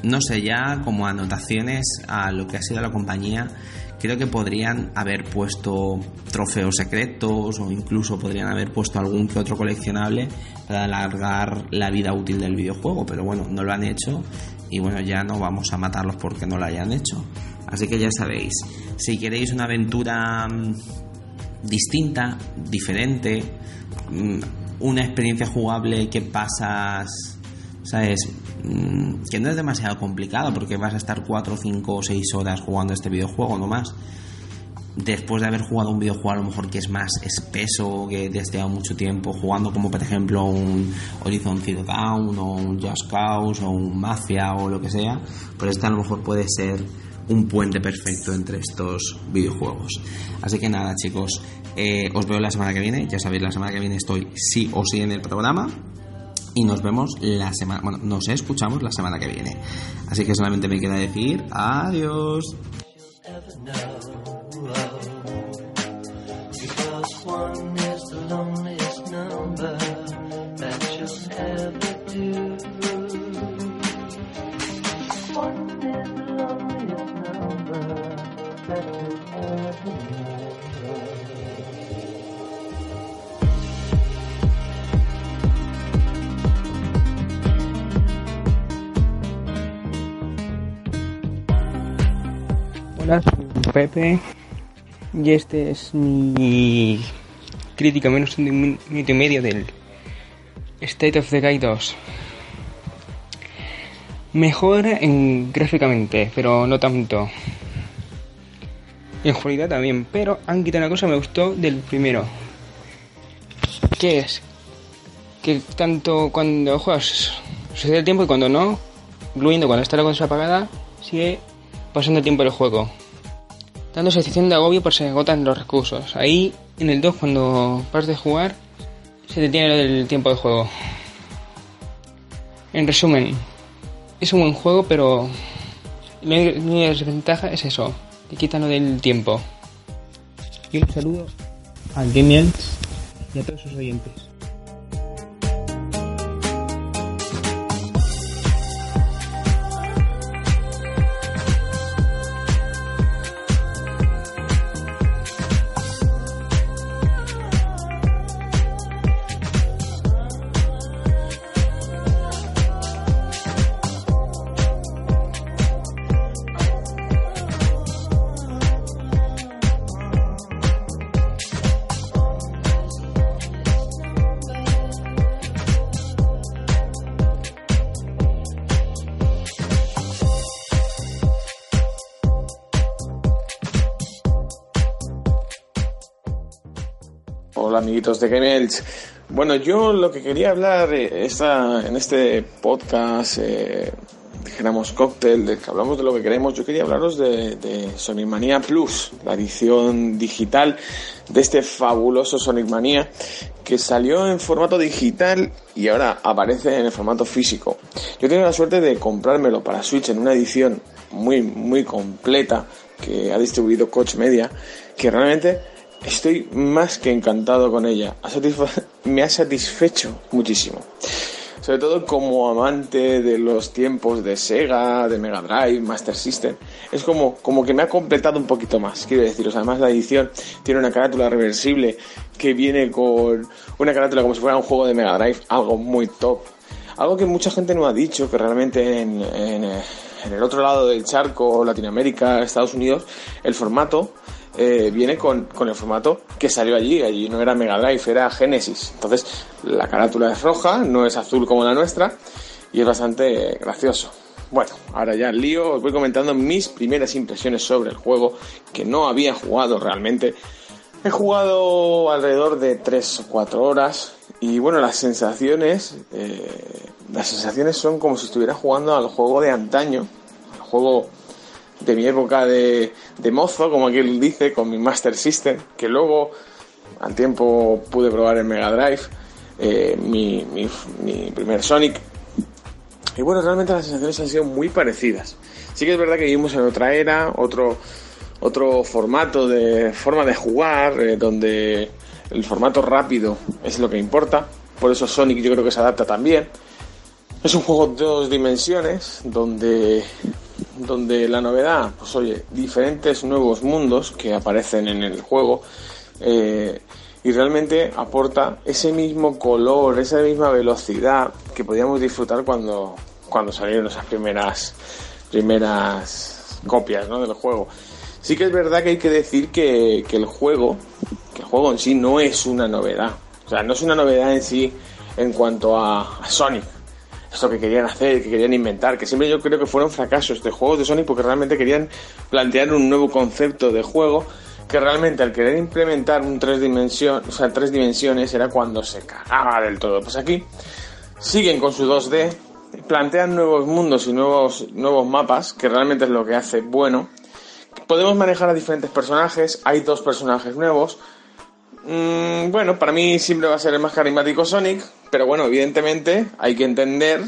no sé, ya como anotaciones a lo que ha sido la compañía, creo que podrían haber puesto trofeos secretos o incluso podrían haber puesto algún que otro coleccionable alargar la vida útil del videojuego, pero bueno, no lo han hecho y bueno, ya no vamos a matarlos porque no lo hayan hecho. Así que ya sabéis, si queréis una aventura mm, distinta, diferente, mm, una experiencia jugable que pasas, ¿sabes? Mm, que no es demasiado complicado porque vas a estar 4, 5 o 6 horas jugando este videojuego, no más. Después de haber jugado un videojuego a lo mejor que es más espeso, que desde hace mucho tiempo, jugando como por ejemplo un Horizon Zero Dawn o un Just Cause o un Mafia o lo que sea, pues este a lo mejor puede ser un puente perfecto entre estos videojuegos. Así que nada chicos, eh, os veo la semana que viene, ya sabéis, la semana que viene estoy sí o sí en el programa y nos vemos la semana, bueno, nos escuchamos la semana que viene. Así que solamente me queda decir adiós. ever know. Because one is the loneliest number. Pepe y este es mi crítica menos de un minuto y medio del State of the Guy 2. Mejora en gráficamente, pero no tanto. En jugabilidad también, pero han quitado una cosa que me gustó del primero. Que es que tanto cuando juegas sucede el tiempo y cuando no, incluyendo cuando está la consola apagada, sigue pasando el tiempo del juego. Dando sensación de agobio por se agotan los recursos. Ahí en el 2 cuando paras de jugar se detiene el tiempo de juego. En resumen, es un buen juego pero la única desventaja es eso, que quitan lo del tiempo. Y un saludo al Game y a todos sus oyentes. De Game Bueno, yo lo que quería hablar eh, esta, en este podcast, eh, dijéramos cóctel, de que hablamos de lo que queremos, yo quería hablaros de, de Sonic Mania Plus, la edición digital de este fabuloso Sonic Mania que salió en formato digital y ahora aparece en el formato físico. Yo tengo la suerte de comprármelo para Switch en una edición muy, muy completa que ha distribuido Coach Media, que realmente estoy más que encantado con ella. me ha satisfecho muchísimo. Sobre todo como amante de los tiempos de Sega, de Mega Drive, Master System. Es como, como que me ha completado un poquito más, quiero deciros. Además la edición tiene una carátula reversible que viene con una carátula como si fuera un juego de Mega Drive, algo muy top. Algo que mucha gente no ha dicho, que realmente en, en, en el otro lado del charco, Latinoamérica, Estados Unidos, el formato eh, viene con, con, el formato que salió allí. Allí no era Mega Drive, era Genesis. Entonces, la carátula es roja, no es azul como la nuestra, y es bastante gracioso. Bueno, ahora ya lío, os voy comentando mis primeras impresiones sobre el juego, que no había jugado realmente. He jugado alrededor de 3 o 4 horas, y bueno, las sensaciones, eh, las sensaciones son como si estuviera jugando al juego de antaño, al juego de mi época de, de mozo, como aquel dice, con mi Master System, que luego al tiempo pude probar en Mega Drive, eh, mi, mi, mi primer Sonic. Y bueno, realmente las sensaciones han sido muy parecidas. Sí que es verdad que vivimos en otra era, otro, otro formato de forma de jugar, eh, donde el formato rápido es lo que importa. Por eso Sonic yo creo que se adapta también. Es un juego de dos dimensiones, donde, donde la novedad, pues oye, diferentes nuevos mundos que aparecen en el juego. Eh, y realmente aporta ese mismo color, esa misma velocidad que podíamos disfrutar cuando, cuando salieron esas primeras, primeras copias ¿no? del juego. Sí que es verdad que hay que decir que, que el juego, que el juego en sí no es una novedad. O sea, no es una novedad en sí en cuanto a, a Sonic. Esto que querían hacer, que querían inventar, que siempre yo creo que fueron fracasos de juegos de Sonic porque realmente querían plantear un nuevo concepto de juego que realmente al querer implementar un tres dimensiones, o sea, tres dimensiones era cuando se cagaba del todo. Pues aquí siguen con su 2D, plantean nuevos mundos y nuevos, nuevos mapas, que realmente es lo que hace bueno. Podemos manejar a diferentes personajes, hay dos personajes nuevos. Mm, bueno, para mí siempre va a ser el más carismático Sonic, pero bueno, evidentemente hay que entender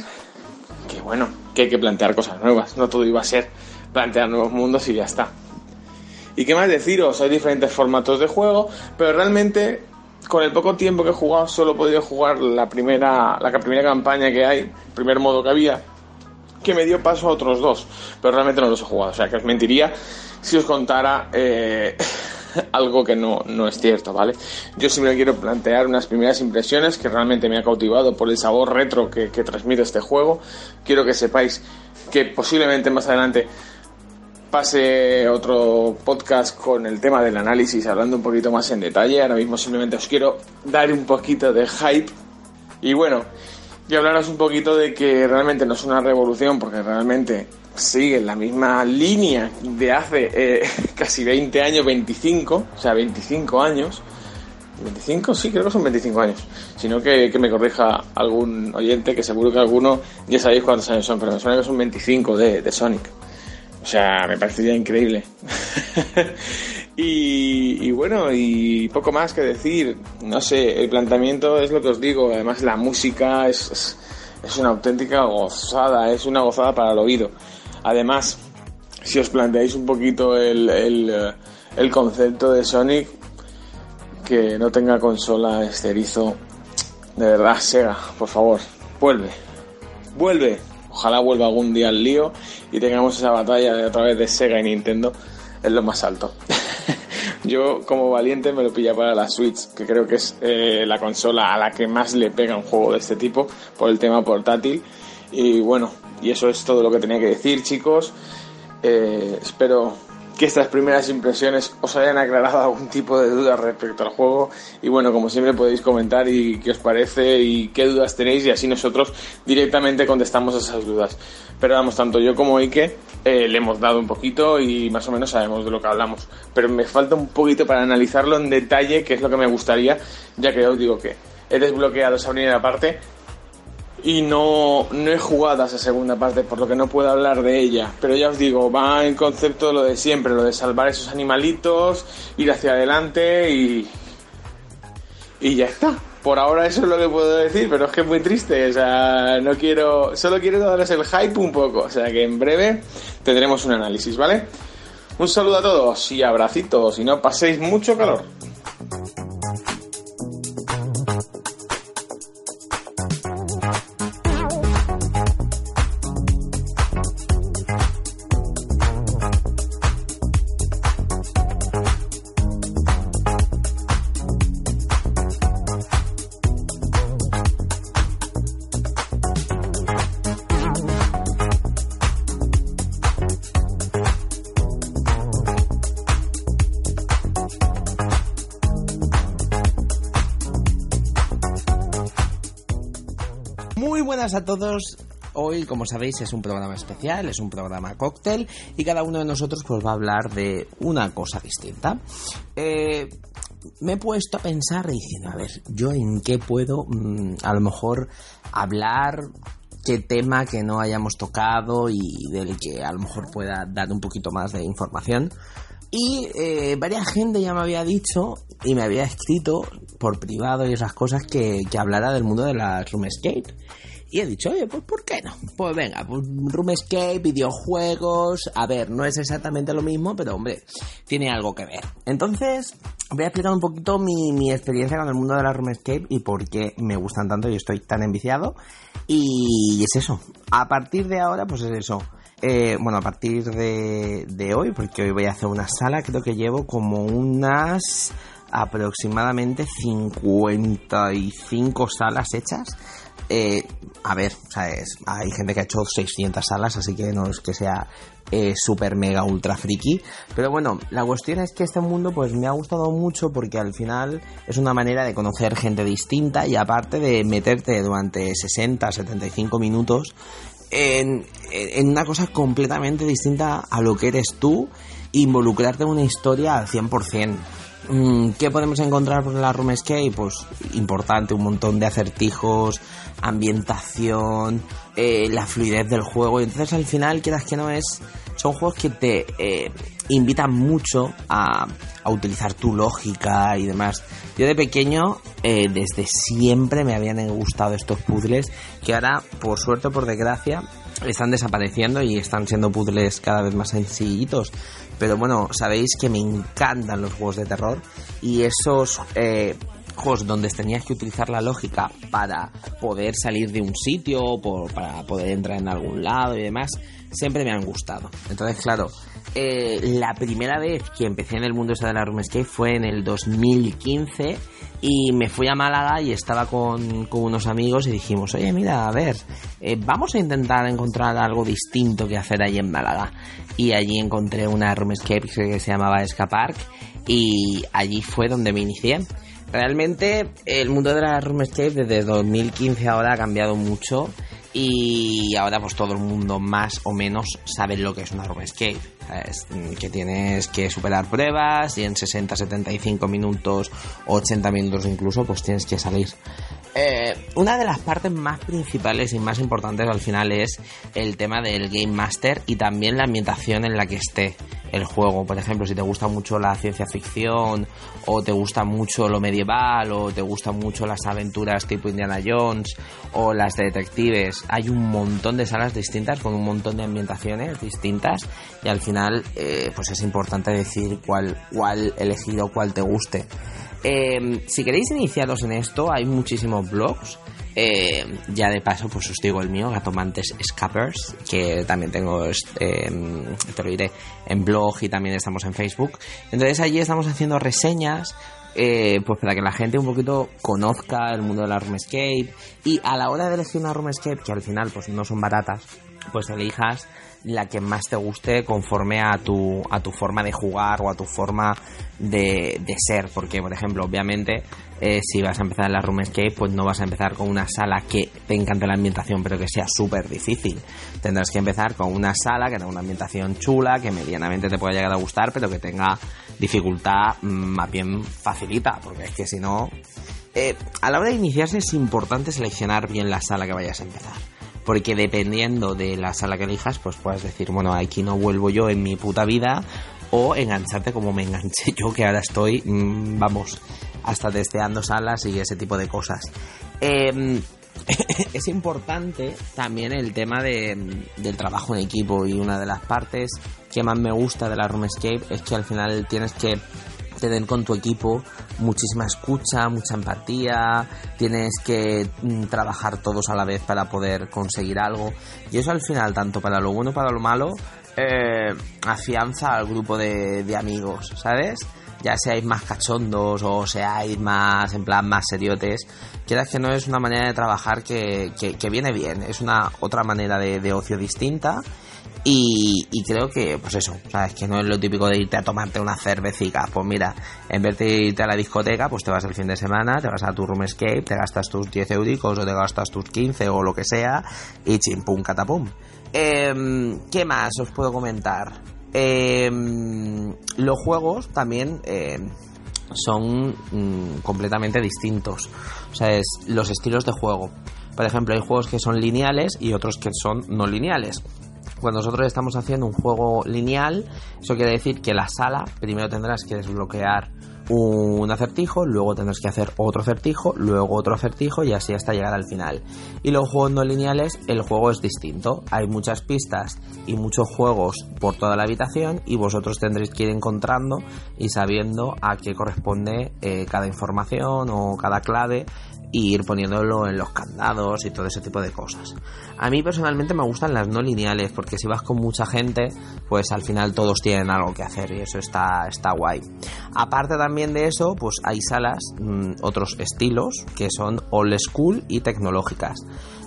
que bueno, que hay que plantear cosas nuevas, no todo iba a ser plantear nuevos mundos y ya está. ¿Y qué más deciros? Hay diferentes formatos de juego, pero realmente con el poco tiempo que he jugado solo he podido jugar la primera, la primera campaña que hay, el primer modo que había, que me dio paso a otros dos, pero realmente no los he jugado, o sea que os mentiría si os contara eh, algo que no, no es cierto, ¿vale? Yo simplemente quiero plantear unas primeras impresiones que realmente me ha cautivado por el sabor retro que, que transmite este juego. Quiero que sepáis que posiblemente más adelante pase otro podcast con el tema del análisis, hablando un poquito más en detalle. Ahora mismo simplemente os quiero dar un poquito de hype. Y bueno, y hablaros un poquito de que realmente no es una revolución, porque realmente sigue la misma línea de hace eh, casi 20 años, 25, o sea, 25 años. 25, sí, creo que son 25 años. Sino que, que me corrija algún oyente, que seguro que alguno ya sabéis cuántos años son, pero me suena que son 25 de, de Sonic. O sea, me parecería increíble. y, bueno, y poco más que decir. No sé, el planteamiento es lo que os digo. Además, la música es, es, una auténtica gozada, es una gozada para el oído. Además, si os planteáis un poquito el, el, el concepto de Sonic, que no tenga consola este erizo, de verdad, Sega, por favor, vuelve. Vuelve. Ojalá vuelva algún día al lío y tengamos esa batalla de, a través de Sega y Nintendo en lo más alto. Yo, como valiente, me lo pilla para la Switch, que creo que es eh, la consola a la que más le pega un juego de este tipo por el tema portátil. Y bueno, y eso es todo lo que tenía que decir, chicos. Eh, espero que estas primeras impresiones os hayan aclarado algún tipo de duda respecto al juego y bueno, como siempre podéis comentar y qué os parece y qué dudas tenéis y así nosotros directamente contestamos esas dudas. Pero vamos, tanto yo como Ike eh, le hemos dado un poquito y más o menos sabemos de lo que hablamos. Pero me falta un poquito para analizarlo en detalle, que es lo que me gustaría, ya que os digo que he desbloqueado esa primera parte y no, no he jugado a esa segunda parte, por lo que no puedo hablar de ella. Pero ya os digo, va en concepto de lo de siempre, lo de salvar esos animalitos, ir hacia adelante y. Y ya está. Por ahora eso es lo que puedo decir, pero es que es muy triste. O sea, no quiero. Solo quiero darles el hype un poco. O sea que en breve tendremos un análisis, ¿vale? Un saludo a todos y abracitos y no paséis mucho calor. A todos. Hoy, como sabéis, es un programa especial, es un programa cóctel y cada uno de nosotros pues va a hablar de una cosa distinta. Eh, me he puesto a pensar diciendo, a ver, yo en qué puedo mm, a lo mejor hablar qué tema que no hayamos tocado y del que a lo mejor pueda dar un poquito más de información. Y eh, varias gente ya me había dicho y me había escrito por privado y esas cosas que, que hablara del mundo de la Roomscape. Y he dicho, oye, pues ¿por qué no? Pues venga, pues Roomscape, videojuegos. A ver, no es exactamente lo mismo, pero hombre, tiene algo que ver. Entonces, voy a explicar un poquito mi, mi experiencia con el mundo de la Roomscape y por qué me gustan tanto y estoy tan enviciado. Y es eso. A partir de ahora, pues es eso. Eh, bueno, a partir de, de hoy, porque hoy voy a hacer una sala, creo que llevo como unas aproximadamente 55 salas hechas eh, a ver, ¿sabes? hay gente que ha hecho 600 salas, así que no es que sea eh, super mega ultra friki. Pero bueno, la cuestión es que este mundo pues me ha gustado mucho porque al final es una manera de conocer gente distinta y aparte de meterte durante 60, 75 minutos en, en una cosa completamente distinta a lo que eres tú, involucrarte en una historia al 100%. Mm, ¿Qué podemos encontrar por la Roomscape? Pues importante, un montón de acertijos, ambientación, eh, la fluidez del juego. Y entonces al final, quieras que no es, son juegos que te eh, invitan mucho a, utilizar tu lógica y demás. Yo de pequeño, eh, desde siempre me habían gustado estos puzzles que ahora, por suerte o por desgracia, están desapareciendo y están siendo puzzles cada vez más sencillitos. Pero bueno, sabéis que me encantan los juegos de terror y esos eh, juegos donde tenías que utilizar la lógica para poder salir de un sitio, para poder entrar en algún lado y demás, siempre me han gustado. Entonces, claro, eh, la primera vez que empecé en el mundo de la RoomScape fue en el 2015 y me fui a Málaga y estaba con, unos amigos y dijimos, oye, mira, a ver, eh, vamos a intentar encontrar algo distinto que hacer allí en Málaga. Y allí encontré una roomscape que se llamaba Escapark y allí fue donde me inicié. Realmente el mundo de la roomscape desde 2015 ahora ha cambiado mucho y ahora pues todo el mundo más o menos sabe lo que es una RuneScape. Que tienes que superar pruebas y en 60, 75 minutos, 80 minutos incluso, pues tienes que salir. Eh, una de las partes más principales y más importantes al final es el tema del Game Master y también la ambientación en la que esté el juego. Por ejemplo, si te gusta mucho la ciencia ficción o te gusta mucho lo medieval o te gustan mucho las aventuras tipo Indiana Jones o las de detectives, hay un montón de salas distintas con un montón de ambientaciones distintas y al final eh, pues es importante decir cuál, cuál elegir o cuál te guste. Em, si queréis iniciaros en esto, hay muchísimos blogs. Em, ya de paso, pues os digo el mío, Gatomantes Scappers, que también tengo, em, te lo diré, en blog y también estamos en Facebook. Entonces allí estamos haciendo reseñas, eh, pues para que la gente un poquito conozca el mundo de la RoomScape y a la hora de elegir una RoomScape, que al final pues no son baratas, pues elijas la que más te guste conforme a tu, a tu forma de jugar o a tu forma de, de ser. Porque, por ejemplo, obviamente, eh, si vas a empezar en la Roomscape, pues no vas a empezar con una sala que te encante la ambientación, pero que sea súper difícil. Tendrás que empezar con una sala que tenga una ambientación chula, que medianamente te pueda llegar a gustar, pero que tenga dificultad mm, más bien facilita, porque es que si no... Eh, a la hora de iniciarse es importante seleccionar bien la sala que vayas a empezar porque dependiendo de la sala que elijas, pues puedes decir, bueno, aquí no vuelvo yo en mi puta vida, o engancharte como me enganché yo, que ahora estoy, mm, vamos, hasta testeando salas y ese tipo de cosas. Em, es importante también el tema de, del trabajo en equipo y una de las partes que más me gusta de la Roomscape es que al final tienes que tener con tu equipo muchísima escucha, mucha empatía, tienes que mm, trabajar todos a la vez para poder conseguir algo. Y eso al final, tanto para lo bueno como para lo malo, eh, afianza al grupo de, amigos, ¿sabes? Ya seáis más cachondos o seáis más, en plan, más seriotes. Quieras que no es una manera de trabajar que, viene bien, es una otra manera de, de ocio distinta y, creo que, pues eso, ¿sabes? Que no es lo típico de irte a tomarte una cervecita. Pues mira, en vez de irte a la discoteca, pues te vas el fin de semana, te vas a tu room escape, te gastas tus 10 euricos o te gastas tus 15 o lo que sea, y chimpum catapum. Em, ¿Qué más os puedo comentar? Em, los juegos también em, son mm, completamente distintos. O sea, es los estilos de juego. Por ejemplo, hay juegos que son lineales y otros que son no lineales. Cuando nosotros estamos haciendo un juego lineal, eso quiere decir que la sala primero tendrás que desbloquear un acertijo, luego tendrás que hacer otro acertijo, luego otro acertijo y así hasta llegar al final. Y los juegos no lineales, el juego es distinto. Hay muchas pistas y muchos juegos por toda la habitación y vosotros tendréis que ir encontrando y sabiendo a qué corresponde eh, cada información o cada clave y ir poniéndolo en los candados y todo ese tipo de cosas. A mí personalmente me gustan las no lineales porque si vas con mucha gente, pues al final todos tienen algo que hacer y eso está, está guay. Aparte también de eso, pues hay salas, mm, otros estilos que son old school y tecnológicas.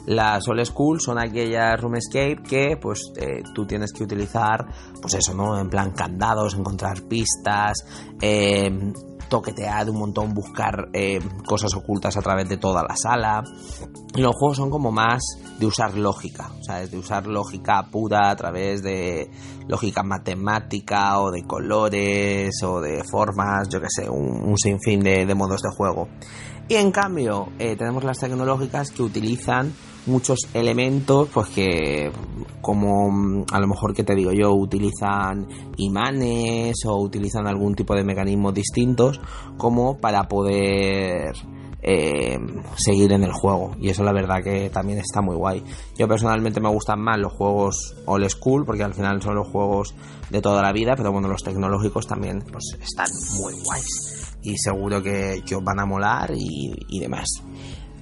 Las old school son aquellas room escape que pues eh, tú tienes que utilizar, pues eso, ¿no? En plan candados, encontrar pistas, eh, toquetear un montón, buscar eh, cosas ocultas a través de toda la sala. Los juegos son como más de usar lógica, o sea, de usar lógica pura a través de lógica matemática o de colores o de formas, yo que sé, un, sinfín de, modos de juego. Y en cambio, eh, tenemos las tecnológicas que utilizan muchos elementos, pues que, como mm, a lo mejor que te digo yo, utilizan imanes o utilizan algún tipo de mecanismos distintos, como para poder eh, seguir en el juego. Y eso la verdad que también está muy guay. Yo personalmente me gustan más los juegos old school, porque al final son los juegos de toda la vida, pero bueno, los tecnológicos también pues están muy guays. Y seguro que, os van a molar y, y demás.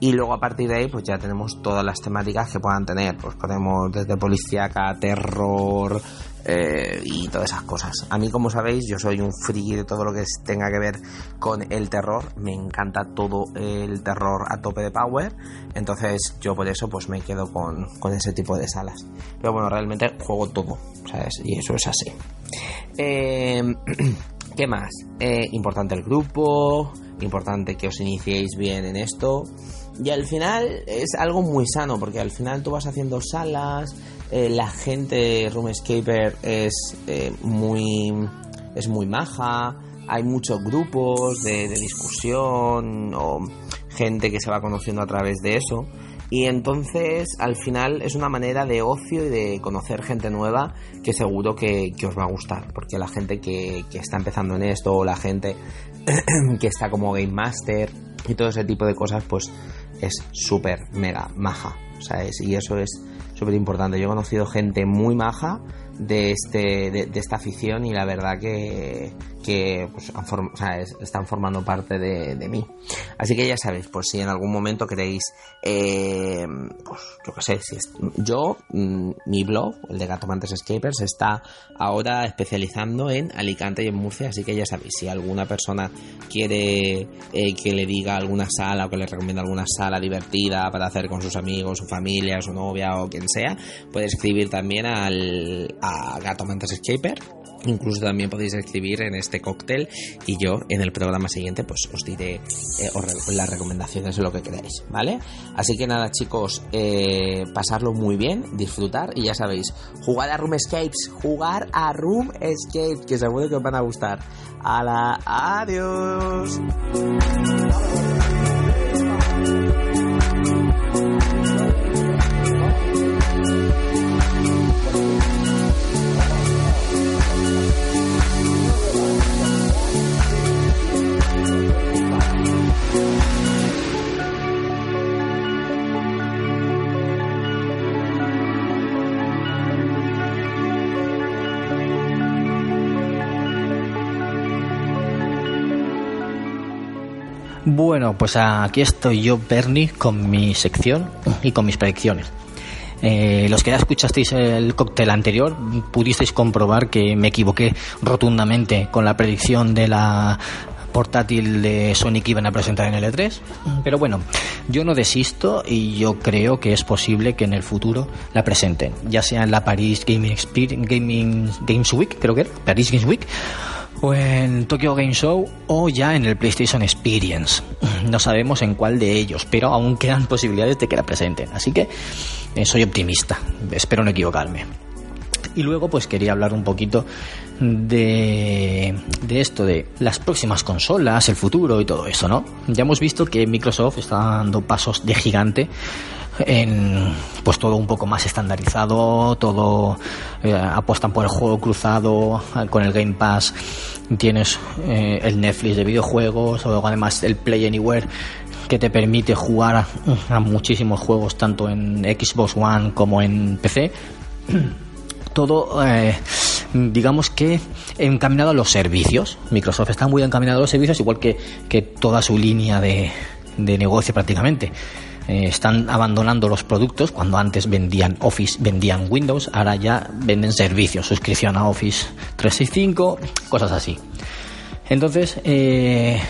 Y luego a partir de ahí, pues ya tenemos todas las temáticas que puedan tener. Pues podemos desde policíaca, terror eh, y todas esas cosas. A mí, como sabéis, yo soy un friki de todo lo que tenga que ver con el terror. Me encanta todo el terror a tope de power. Entonces, yo por eso, pues me quedo con, ese tipo de salas. Pero bueno, realmente juego todo, ¿sabes? Y eso es así. Eh, ¿Qué más? Eh, importante el grupo, importante que os iniciéis bien en esto. Y al final es algo muy sano, porque al final tú vas haciendo salas, eh, la gente Roomscaper es eh, muy es muy maja, hay muchos grupos de, de, discusión o gente que se va conociendo a través de eso. Y entonces al final es una manera de ocio y de conocer gente nueva que seguro que, que os va a gustar, porque la gente que, que está empezando en esto o la gente que está como Game Master y todo ese tipo de cosas, pues es súper mega maja, ¿sabes? Y eso es súper importante. Yo he conocido gente muy maja de, este, de, esta afición y la verdad que, que pues, están formando parte de, mí. Así que ya sabéis, pues si en algún momento queréis, eh, pues yo sé, mm, mi blog, el de Gatomantes Escapers, está ahora especializando en Alicante y en Murcia, así que ya sabéis, si alguna persona quiere eh, que le diga alguna sala o que le recomienda alguna sala divertida para hacer con sus amigos, su familia, su novia o quien sea, puede escribir también al, a Gato Mantas Escaper. Incluso también podéis escribir en este cóctel y yo en el programa siguiente pues os diré eh, las recomendaciones de lo que queráis, ¿vale? Así que nada chicos, eh, pasarlo muy bien, disfrutar y ya sabéis, jugar a Room Escapes, jugar a Room Escape, que seguro que os van a gustar. ¡Hala! ¡Adiós! Bueno, pues aquí estoy yo, Bernie, con mi sección y con mis predicciones. Eh, los que ya escuchasteis el cóctel anterior, pudisteis comprobar que me equivoqué rotundamente con la predicción de la portátil de Sony que iban a presentar en el E3. Pero bueno, yo no desisto y yo creo que es posible que en el futuro la presenten, ya sea en la Paris Gaming, Gaming Games Week, creo que era, Paris Games Week, o en Tokyo Game Show o ya en el PlayStation Experience. No sabemos en cuál de ellos, pero aún quedan posibilidades de que la presenten. Así que eh, soy optimista, espero no equivocarme. Y luego, pues quería hablar un poquito de, de esto, de las próximas consolas, el futuro y todo eso, ¿no? Ya hemos visto que Microsoft está dando pasos de gigante en pues todo un poco más estandarizado, todo eh, apuestan por el juego cruzado con el Game Pass, tienes eh, el Netflix de videojuegos, o además el Play Anywhere que te permite jugar a, a muchísimos juegos tanto en Xbox One como en PC todo, eh, digamos que encaminado a los servicios. Microsoft está muy encaminado a los servicios, igual que, que toda su línea de, de negocio prácticamente. Eh, están abandonando los productos cuando antes vendían Office, vendían Windows, ahora ya venden servicios, suscripción a Office 365, cosas así. Entonces, eh,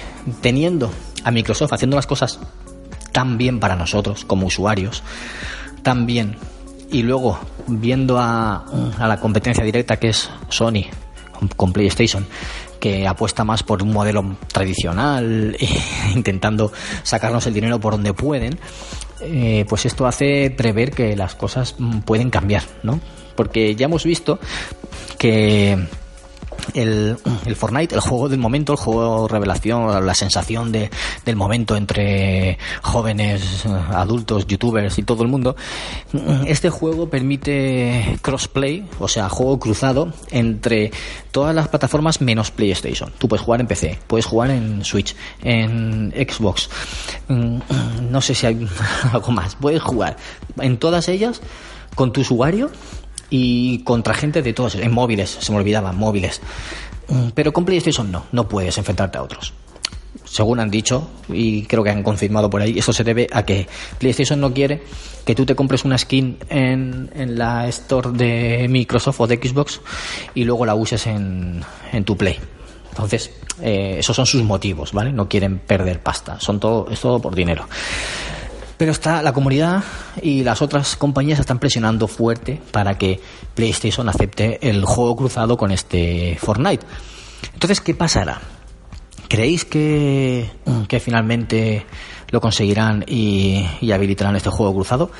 teniendo a Microsoft haciendo las cosas tan bien para nosotros como usuarios, tan bien y luego viendo a, a la competencia directa que es Sony con, con PlayStation que apuesta más por un modelo tradicional, intentando sacarnos el dinero por donde pueden, eh, pues esto hace prever que las cosas mm, pueden cambiar, ¿no? Porque ya hemos visto que el, Fortnite, el juego del momento, el juego revelación, la sensación de, del momento entre jóvenes, adultos, youtubers y todo el mundo. Este juego permite crossplay, o sea, juego cruzado entre todas las plataformas menos PlayStation. Tú puedes jugar en PC, puedes jugar en Switch, en Xbox. No sé si hay algo más. Puedes jugar en todas ellas con tu usuario y contra gente de todos, en móviles, se me olvidaba, móviles. Pero con PlayStation no, no puedes enfrentarte a otros. Según han dicho, y creo que han confirmado por ahí, eso se debe a que PlayStation no quiere que tú te compres una skin en, en la store de Microsoft o de Xbox y luego la uses en, en tu Play. Entonces, eh, esos son sus motivos, ¿vale? No quieren perder pasta, son todo, es todo por dinero. Pero está la comunidad y las otras compañías están presionando fuerte para que PlayStation acepte el juego cruzado con este Fortnite. Entonces, ¿qué pasará? ¿Creéis que, que finalmente lo conseguirán y, y habilitarán este juego cruzado?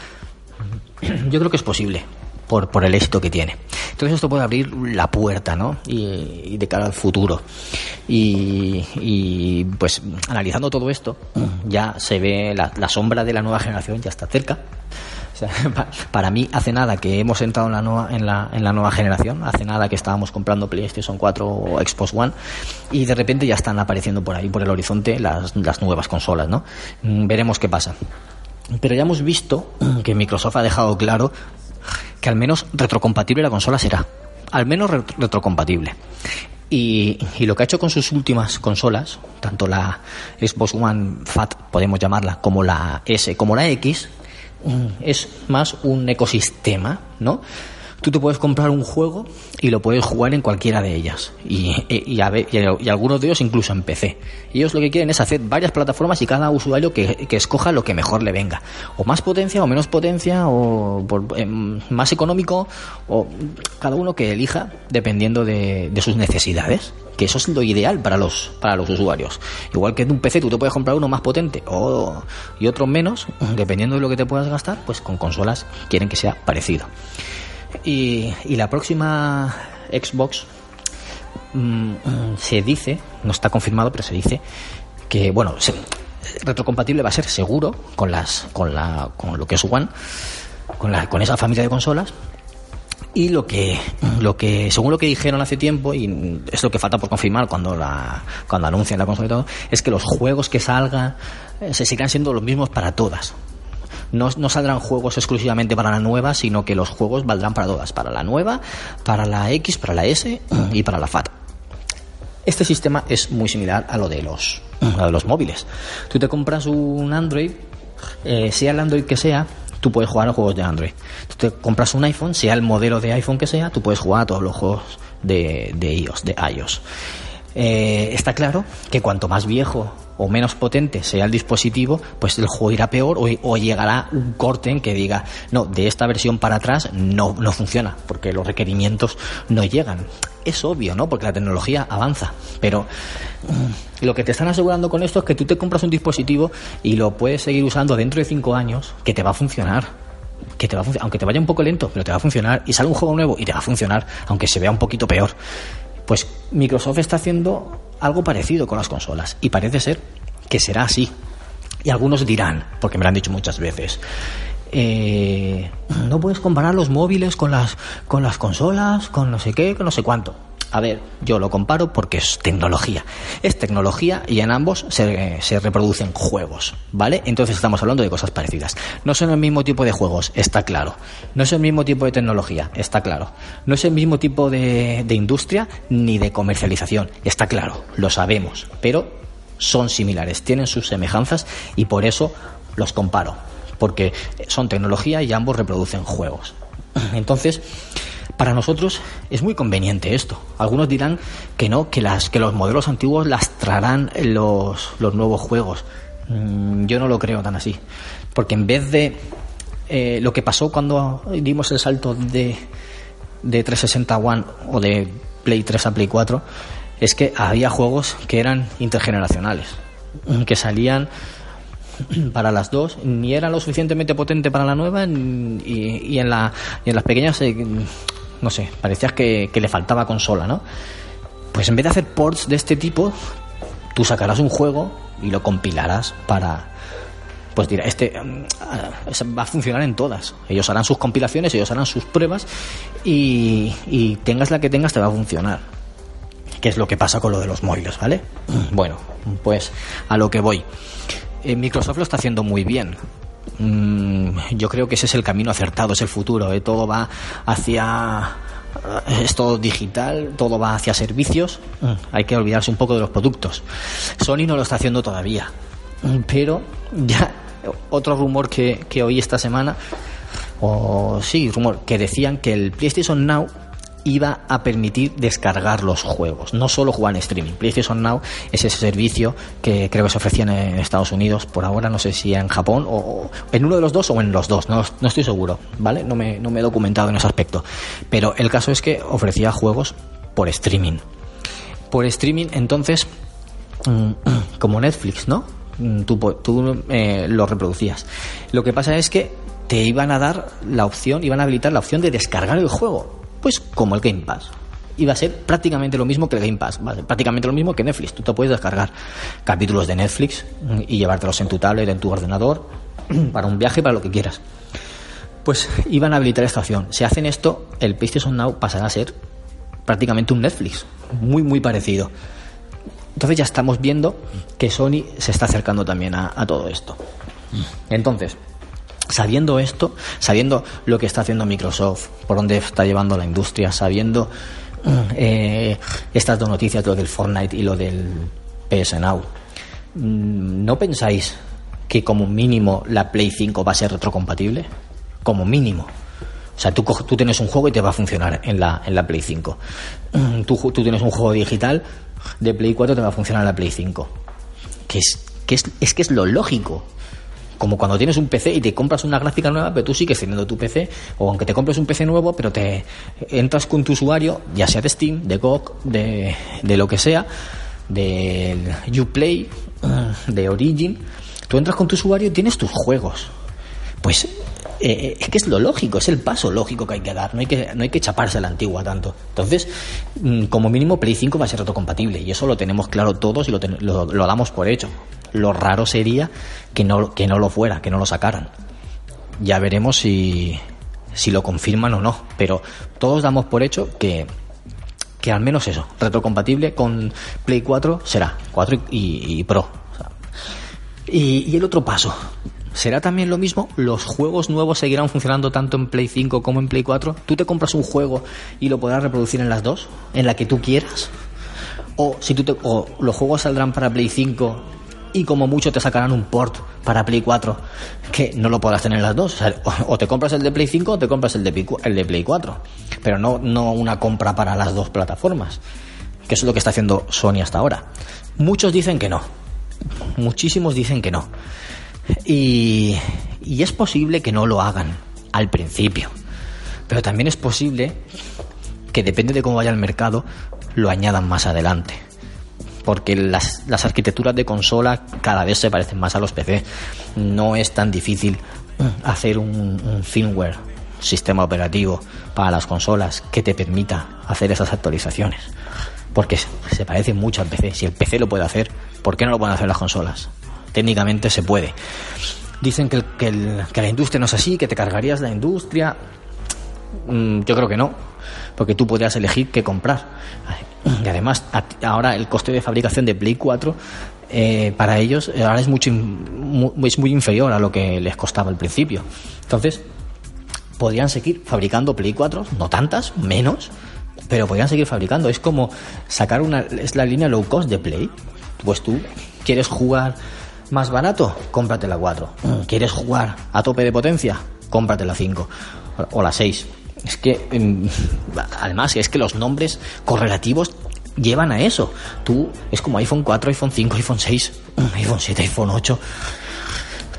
Yo creo que es posible por, por el éxito que tiene. Entonces esto puede abrir la puerta, ¿no? Y, y de cara al futuro. Y, pues analizando todo esto, ya se ve la, sombra de la nueva generación, ya está cerca. O sea, para mí hace nada que hemos entrado en la, nueva, en, la, en la nueva generación, hace nada que estábamos comprando PlayStation 4 o Xbox One y de repente ya están apareciendo por ahí, por el horizonte, las, las nuevas consolas, ¿no? Veremos qué pasa. Pero ya hemos visto que Microsoft ha dejado claro que al menos retrocompatible la consola será. Al menos retrocompatible. Y, y, lo que ha hecho con sus últimas consolas, tanto la Xbox One Fat, podemos llamarla, como la S, como la X, es más un ecosistema, ¿no? Tú te puedes comprar un juego y lo puedes jugar en cualquiera de ellas. Y, y, a ver, y, algunos de ellos incluso en PC. Ellos lo que quieren es hacer varias plataformas y cada usuario que, escoja lo que mejor le venga. O más potencia o menos potencia, o por, eh, más económico, o cada uno que elija dependiendo de, de sus necesidades que eso es lo ideal para los para los usuarios. Igual que en un PC tú te puedes comprar uno más potente o, y otro menos, dependiendo de lo que te puedas gastar, pues con consolas quieren que sea parecido. Y, y la próxima Xbox mmm, se dice, no está confirmado, pero se dice que bueno, se, retrocompatible va a ser seguro con las con la con lo que es One, con la con esa familia de consolas. Y lo que lo que según lo que dijeron hace tiempo y es lo que falta por confirmar cuando la cuando anuncien la consola y todo es que los juegos que salgan eh, se sigan siendo los mismos para todas no, no, saldrán juegos exclusivamente para la nueva sino que los juegos valdrán para todas para la nueva para la X para la S y para la FAT este sistema es muy similar a lo de los a los móviles tú te compras un Android eh, sea el Android que sea tú puedes jugar a juegos de Android. Tú te compras un iPhone, sea el modelo de iPhone que sea, tú puedes jugar a todos los juegos de, de iOS, de iOS. Eh, está claro que cuanto más viejo o menos potente sea el dispositivo, pues el juego irá peor o, llegará un corte en que diga, no, de esta versión para atrás no, no funciona, porque los requerimientos no llegan. Es obvio, ¿no? Porque la tecnología avanza, pero mm, lo que te están asegurando con esto es que tú te compras un dispositivo y lo puedes seguir usando dentro de cinco años, que te va a funcionar que te va a funcionar, aunque te vaya un poco lento, pero te va a funcionar, y sale un juego nuevo y te va a funcionar, aunque se vea un poquito peor. Pues Microsoft está haciendo algo parecido con las consolas, y parece ser que será así. Y algunos dirán, porque me lo han dicho muchas veces, eh, no puedes comparar los móviles con las, con las consolas, con no sé qué, con no sé cuánto. A ver, yo lo comparo porque es tecnología. Es tecnología y en ambos se, reproducen juegos, ¿vale? Entonces estamos hablando de cosas parecidas. No son el mismo tipo de juegos, está claro. No es el mismo tipo de tecnología, está claro. No es el mismo tipo de industria ni de comercialización, está claro, lo sabemos. Pero son similares, tienen sus semejanzas y por eso los comparo. Porque son tecnología y ambos reproducen juegos. Entonces, para nosotros es muy conveniente esto. Algunos dirán que no, que, las, que los modelos antiguos lastrarán los, los nuevos juegos. Mm, yo no lo creo tan así. Porque en vez de eh, lo que pasó cuando dimos el salto de, de 360 One o de Play 3 a Play 4, es que había juegos que eran intergeneracionales, que salían para las dos, ni eran lo suficientemente potente para la nueva y, en, la, y en las pequeñas eh, no sé, parecía que, le faltaba consola, ¿no? Pues en vez de hacer ports de este tipo, tú sacarás un juego y lo compilarás para, pues dirá, este va a funcionar en todas. Ellos harán sus compilaciones, ellos harán sus pruebas y, y, tengas la que tengas te va a funcionar. Que es lo que pasa con lo de los móviles, ¿vale? Bueno, pues a lo que voy. Eh, Microsoft lo está haciendo muy bien. Mm, yo creo que ese es el camino acertado, es el futuro. ¿eh? Todo va hacia. eh, Es todo digital, todo va hacia servicios. Mm, Hay que olvidarse un poco de los productos. Sony no lo está haciendo todavía. Mm, Pero ya otro rumor que, que oí esta semana, o sí, rumor, que decían que el PlayStation Now iba a permitir descargar los juegos, no solo jugar en streaming. PlayStation Now es ese servicio que creo que se ofrecía en Estados Unidos por ahora, no sé si en Japón o, en uno de los dos o en los dos, no, no estoy seguro, ¿vale? No me, no me he documentado en ese aspecto. Pero el caso es que ofrecía juegos por streaming. Por streaming, entonces, mm, como Netflix, ¿no? Mm, Tú, tú eh, lo reproducías. Lo que pasa es que te iban a dar la opción, iban a habilitar la opción de descargar el juego. Pues como el Game Pass. Iba a ser prácticamente lo mismo que el Game Pass, prácticamente lo mismo que Netflix. Tú te puedes descargar capítulos de Netflix mm, y llevártelos en tu tablet, en tu ordenador, para un viaje, para lo que quieras. Pues iban a habilitar esta opción. Si hacen esto, el PlayStation Now pasará a ser prácticamente un Netflix, muy, muy parecido. Entonces ya estamos viendo que Sony se está acercando también a todo esto. Entonces, sabiendo esto, sabiendo lo que está haciendo Microsoft, por dónde está llevando la industria, sabiendo eh, estas dos noticias, lo del Fortnite y lo del PS Now, mm, ¿no pensáis que como mínimo la Play 5 va a ser retrocompatible? Como mínimo. O sea, tú, tú tienes un juego y te va a funcionar en la, en la Play 5. Mm, Tú, tú tienes un juego digital de Play 4 te va a funcionar en la Play 5. Que es, que es, es que es lo lógico. Como cuando tienes un PC y te compras una gráfica nueva, pero tú sigues teniendo tu PC, o aunque te compres un PC nuevo, pero te entras con tu usuario, ya sea de Steam, de GOG, de, de lo que sea, del Uplay, de Origin, tú entras con tu usuario y tienes tus juegos. Pues eh, es que es lo lógico, es el paso lógico que hay que dar, no hay que, no hay que chaparse a la antigua tanto. Entonces, mm, como mínimo Play 5 va a ser retrocompatible y eso lo tenemos claro todos y lo, lo, damos por hecho. Lo raro sería que no, que no lo fuera, que no lo sacaran. Ya veremos si, si lo confirman o no, pero todos damos por hecho que, que al menos eso, retrocompatible con Play 4 será, 4 y, Pro. Y el otro paso, ¿será también lo mismo? ¿Los juegos nuevos seguirán funcionando tanto en Play 5 como en Play 4? ¿Tú te compras un juego y lo podrás reproducir en las dos? ¿En la que tú quieras? ¿O, si tú o los juegos saldrán para Play 5 y como mucho te sacarán un port para Play 4 que no lo podrás tener en las dos? O, te compras el de Play 5 o te compras el de, Play cu- el de Play 4. Pero no, una compra para las dos plataformas. Que es lo que está haciendo Sony hasta ahora. Muchos dicen que no. Muchísimos dicen que no. Y, es posible que no lo hagan al principio. Pero también es posible que depende de cómo vaya el mercado, lo añadan más adelante. Porque las, arquitecturas de consola cada vez se parecen más a los PC. No es tan difícil hacer un, un firmware, sistema operativo para las consolas que te permita hacer esas actualizaciones. Porque se parece mucho al PC. Si el PC lo puede hacer, ¿por qué no lo pueden hacer las consolas? Técnicamente se puede. Dicen que, el- que la industria no es así, que te cargarías la industria. Mm, Yo creo que no, porque tú podrías elegir qué comprar. Y además, ahora el coste de fabricación de Play 4 eh, para ellos eh, ahora es, mucho, in- mu- es muy inferior a lo que les costaba al principio. Entonces, podrían seguir fabricando Play 4, no tantas, menos, pero podrían seguir fabricando. Es como sacar una. Es la línea low cost de Play. Pues tú quieres jugar más barato, cómprate la 4. ¿Quieres jugar a tope de potencia? Cómprate la 5 o la 6. Es que, em, además, es que los nombres correlativos llevan a eso. Tú, es como iPhone 4, iPhone 5, iPhone 6, iPhone 7, iPhone 8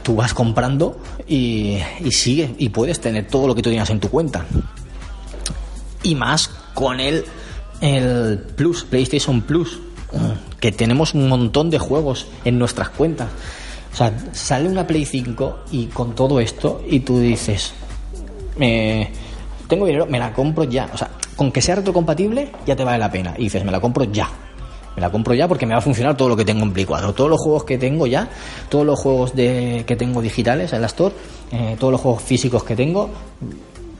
tú vas comprando y, y sigue y puedes tener todo lo que tú tienes en tu cuenta y más con el el Plus PlayStation Plus que tenemos un montón de juegos en nuestras cuentas o sea sale una Play 5 y con todo esto y tú dices eh, tengo dinero me la compro ya o sea con que sea retrocompatible ya te vale la pena y dices me la compro ya me la compro ya porque me va a funcionar todo lo que tengo en Play 4. Todos los juegos que tengo ya, todos los juegos de, que tengo digitales en la Store, eh, todos los juegos físicos que tengo,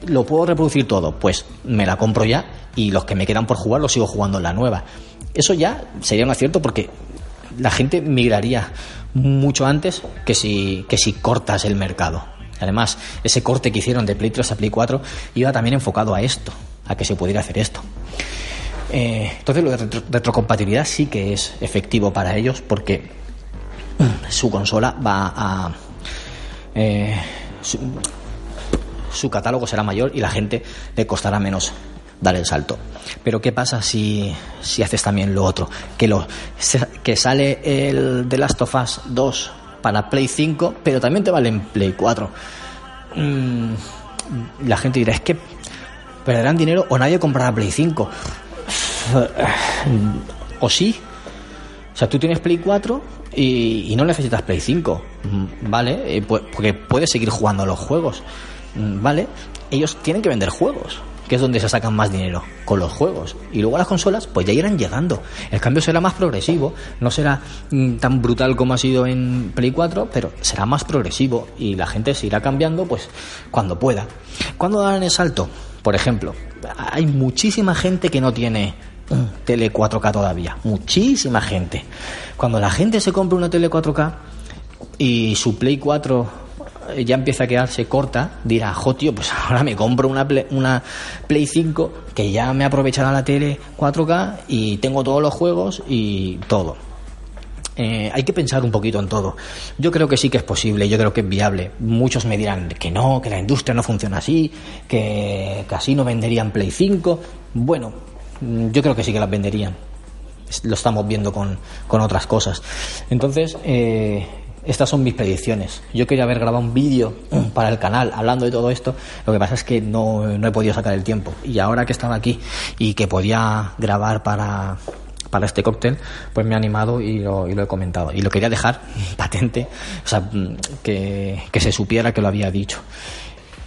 lo puedo reproducir todo. Pues me la compro ya y los que me quedan por jugar los sigo jugando en la nueva. Eso ya sería un acierto porque la gente migraría mucho antes que si, que si cortas el mercado. Además, ese corte que hicieron de Play 3 a Play 4 iba también enfocado a esto, a que se pudiera hacer esto. Eh, entonces lo de retro- retrocompatibilidad sí que es efectivo para ellos porque su consola va a... eh, su catálogo será mayor y la gente le costará menos dar el salto. Pero ¿qué pasa si, si haces también lo otro? Que, lo, que sale el The Last of Us 2 para Play 5, pero también te vale en Play 4. Mm, la gente dirá, es que perderán dinero o nadie comprará Play 5. O sí. O sea, tú tienes Play 4 y, y no necesitas Play 5. Mm, Vale, eh, porque puedes seguir jugando los juegos. Mm, Vale, ellos tienen que vender juegos, que es donde se sacan más dinero, con los juegos. Y luego las consolas, pues ya irán llegando. El cambio será más progresivo, no será mm, tan brutal como ha sido en Play 4, pero será más progresivo y la gente se irá cambiando, pues cuando pueda. ¿Cuándo darán el salto? Por ejemplo, hay muchísima gente que no tiene un tele 4K todavía. Muchísima gente. Cuando la gente se compra una tele 4K y su Play 4 eh, ya empieza a quedarse corta, dirá, jo tío, pues ahora me compro una Play, una Play 5 que ya me aprovechará la tele 4K y tengo todos los juegos y todo. Eh, hay que pensar un poquito en todo. Yo creo que sí que es posible, yo creo que es viable. Muchos me dirán que no, que la industria no funciona así, que, así no venderían Play 5. Bueno, mm, yo creo que sí que las venderían. Lo estamos viendo con, con otras cosas. Entonces, eh, estas son mis predicciones. Yo quería haber grabado un vídeo para el canal hablando de todo esto. Lo que pasa es que no, no he podido sacar el tiempo. Y ahora que estaba aquí y que podía grabar para, para este cóctel, pues me he animado y lo, y lo he comentado. Y lo quería dejar patente, o sea, mm, que, que se supiera que lo había dicho.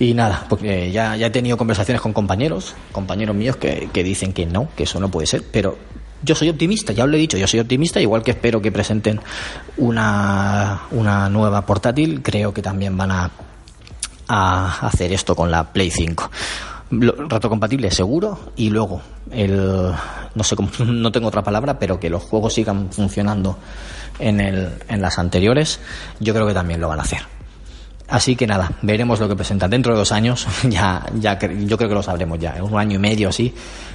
Y nada, porque ya, ya he tenido conversaciones con compañeros, compañeros míos que, que dicen que no, que eso no puede ser, pero yo soy optimista, ya os lo he dicho, yo soy optimista, igual que espero que presenten una, una nueva portátil, creo que también van a, a hacer esto con la Play 5. Lo- Retrocompatible seguro y luego el no sé cómo, no tengo otra palabra pero que los juegos sigan funcionando en, el, en las anteriores yo creo que también lo van a hacer Así que nada, veremos lo que presentan. Dentro de dos años, ya, ya yo creo que lo sabremos ya. En un año y medio así,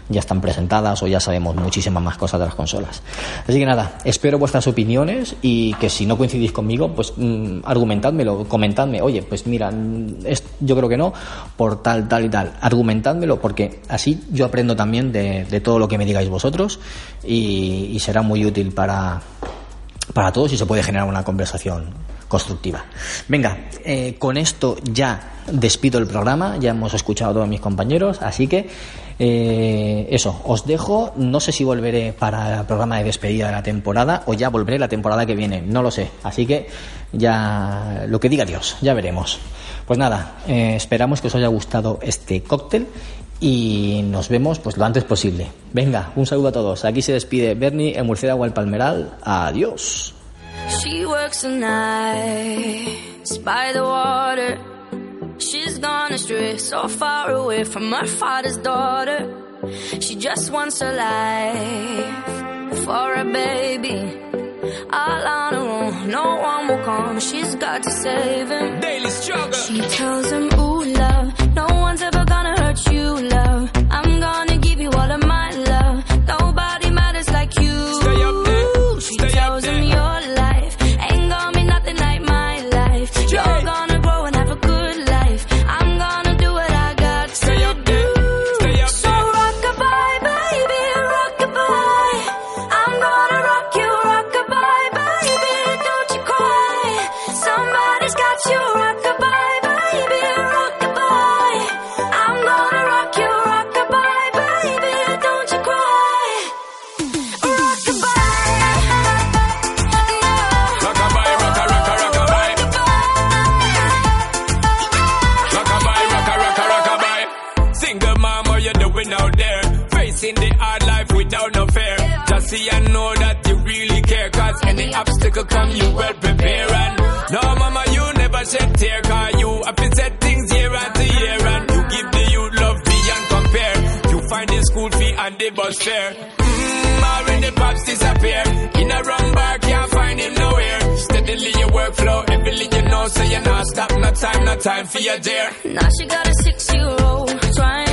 ya están presentadas o ya sabemos muchísimas más cosas de las consolas. Así que nada, espero vuestras opiniones y que si no coincidís conmigo, pues mm, argumentádmelo, comentadme. Oye, pues mira, mm, es- yo creo que no, por tal, tal y tal. Argumentádmelo porque así yo aprendo también de, todo lo que me digáis vosotros y será muy útil para, para todos y se puede generar una conversación constructiva. Venga, eh, con esto ya despido el programa, ya hemos escuchado a todos mis compañeros, así que Eh, eso, os dejo. No sé si volveré para el programa de despedida de la temporada o ya volveré la temporada que viene. No lo sé. Así que ya lo que diga Dios, ya veremos. Pues nada, eh, esperamos que os haya gustado este cóctel y nos vemos pues lo antes posible. Venga, un saludo a todos. Aquí se despide Bernie, el murciélago el palmeral. Adiós. She works the nights by the water. She's gone astray, so far away from her father's daughter. She just wants a life for a baby. All on her own, no one will come. She's got to save him. Daily struggle. She tells him, Ooh, love, no one's ever any come, you well prepare. And no, mama, you never shed tear. Cause you have to set things year after year. And you give the youth love beyond compare. You find the school fee and the bus fare. Mmm, already pops disappear. In a wrong bar, can't find him nowhere. Steadily your workflow, everything you know, so you're not stop. No time, no time for your dear. Now she got a six-year-old, trying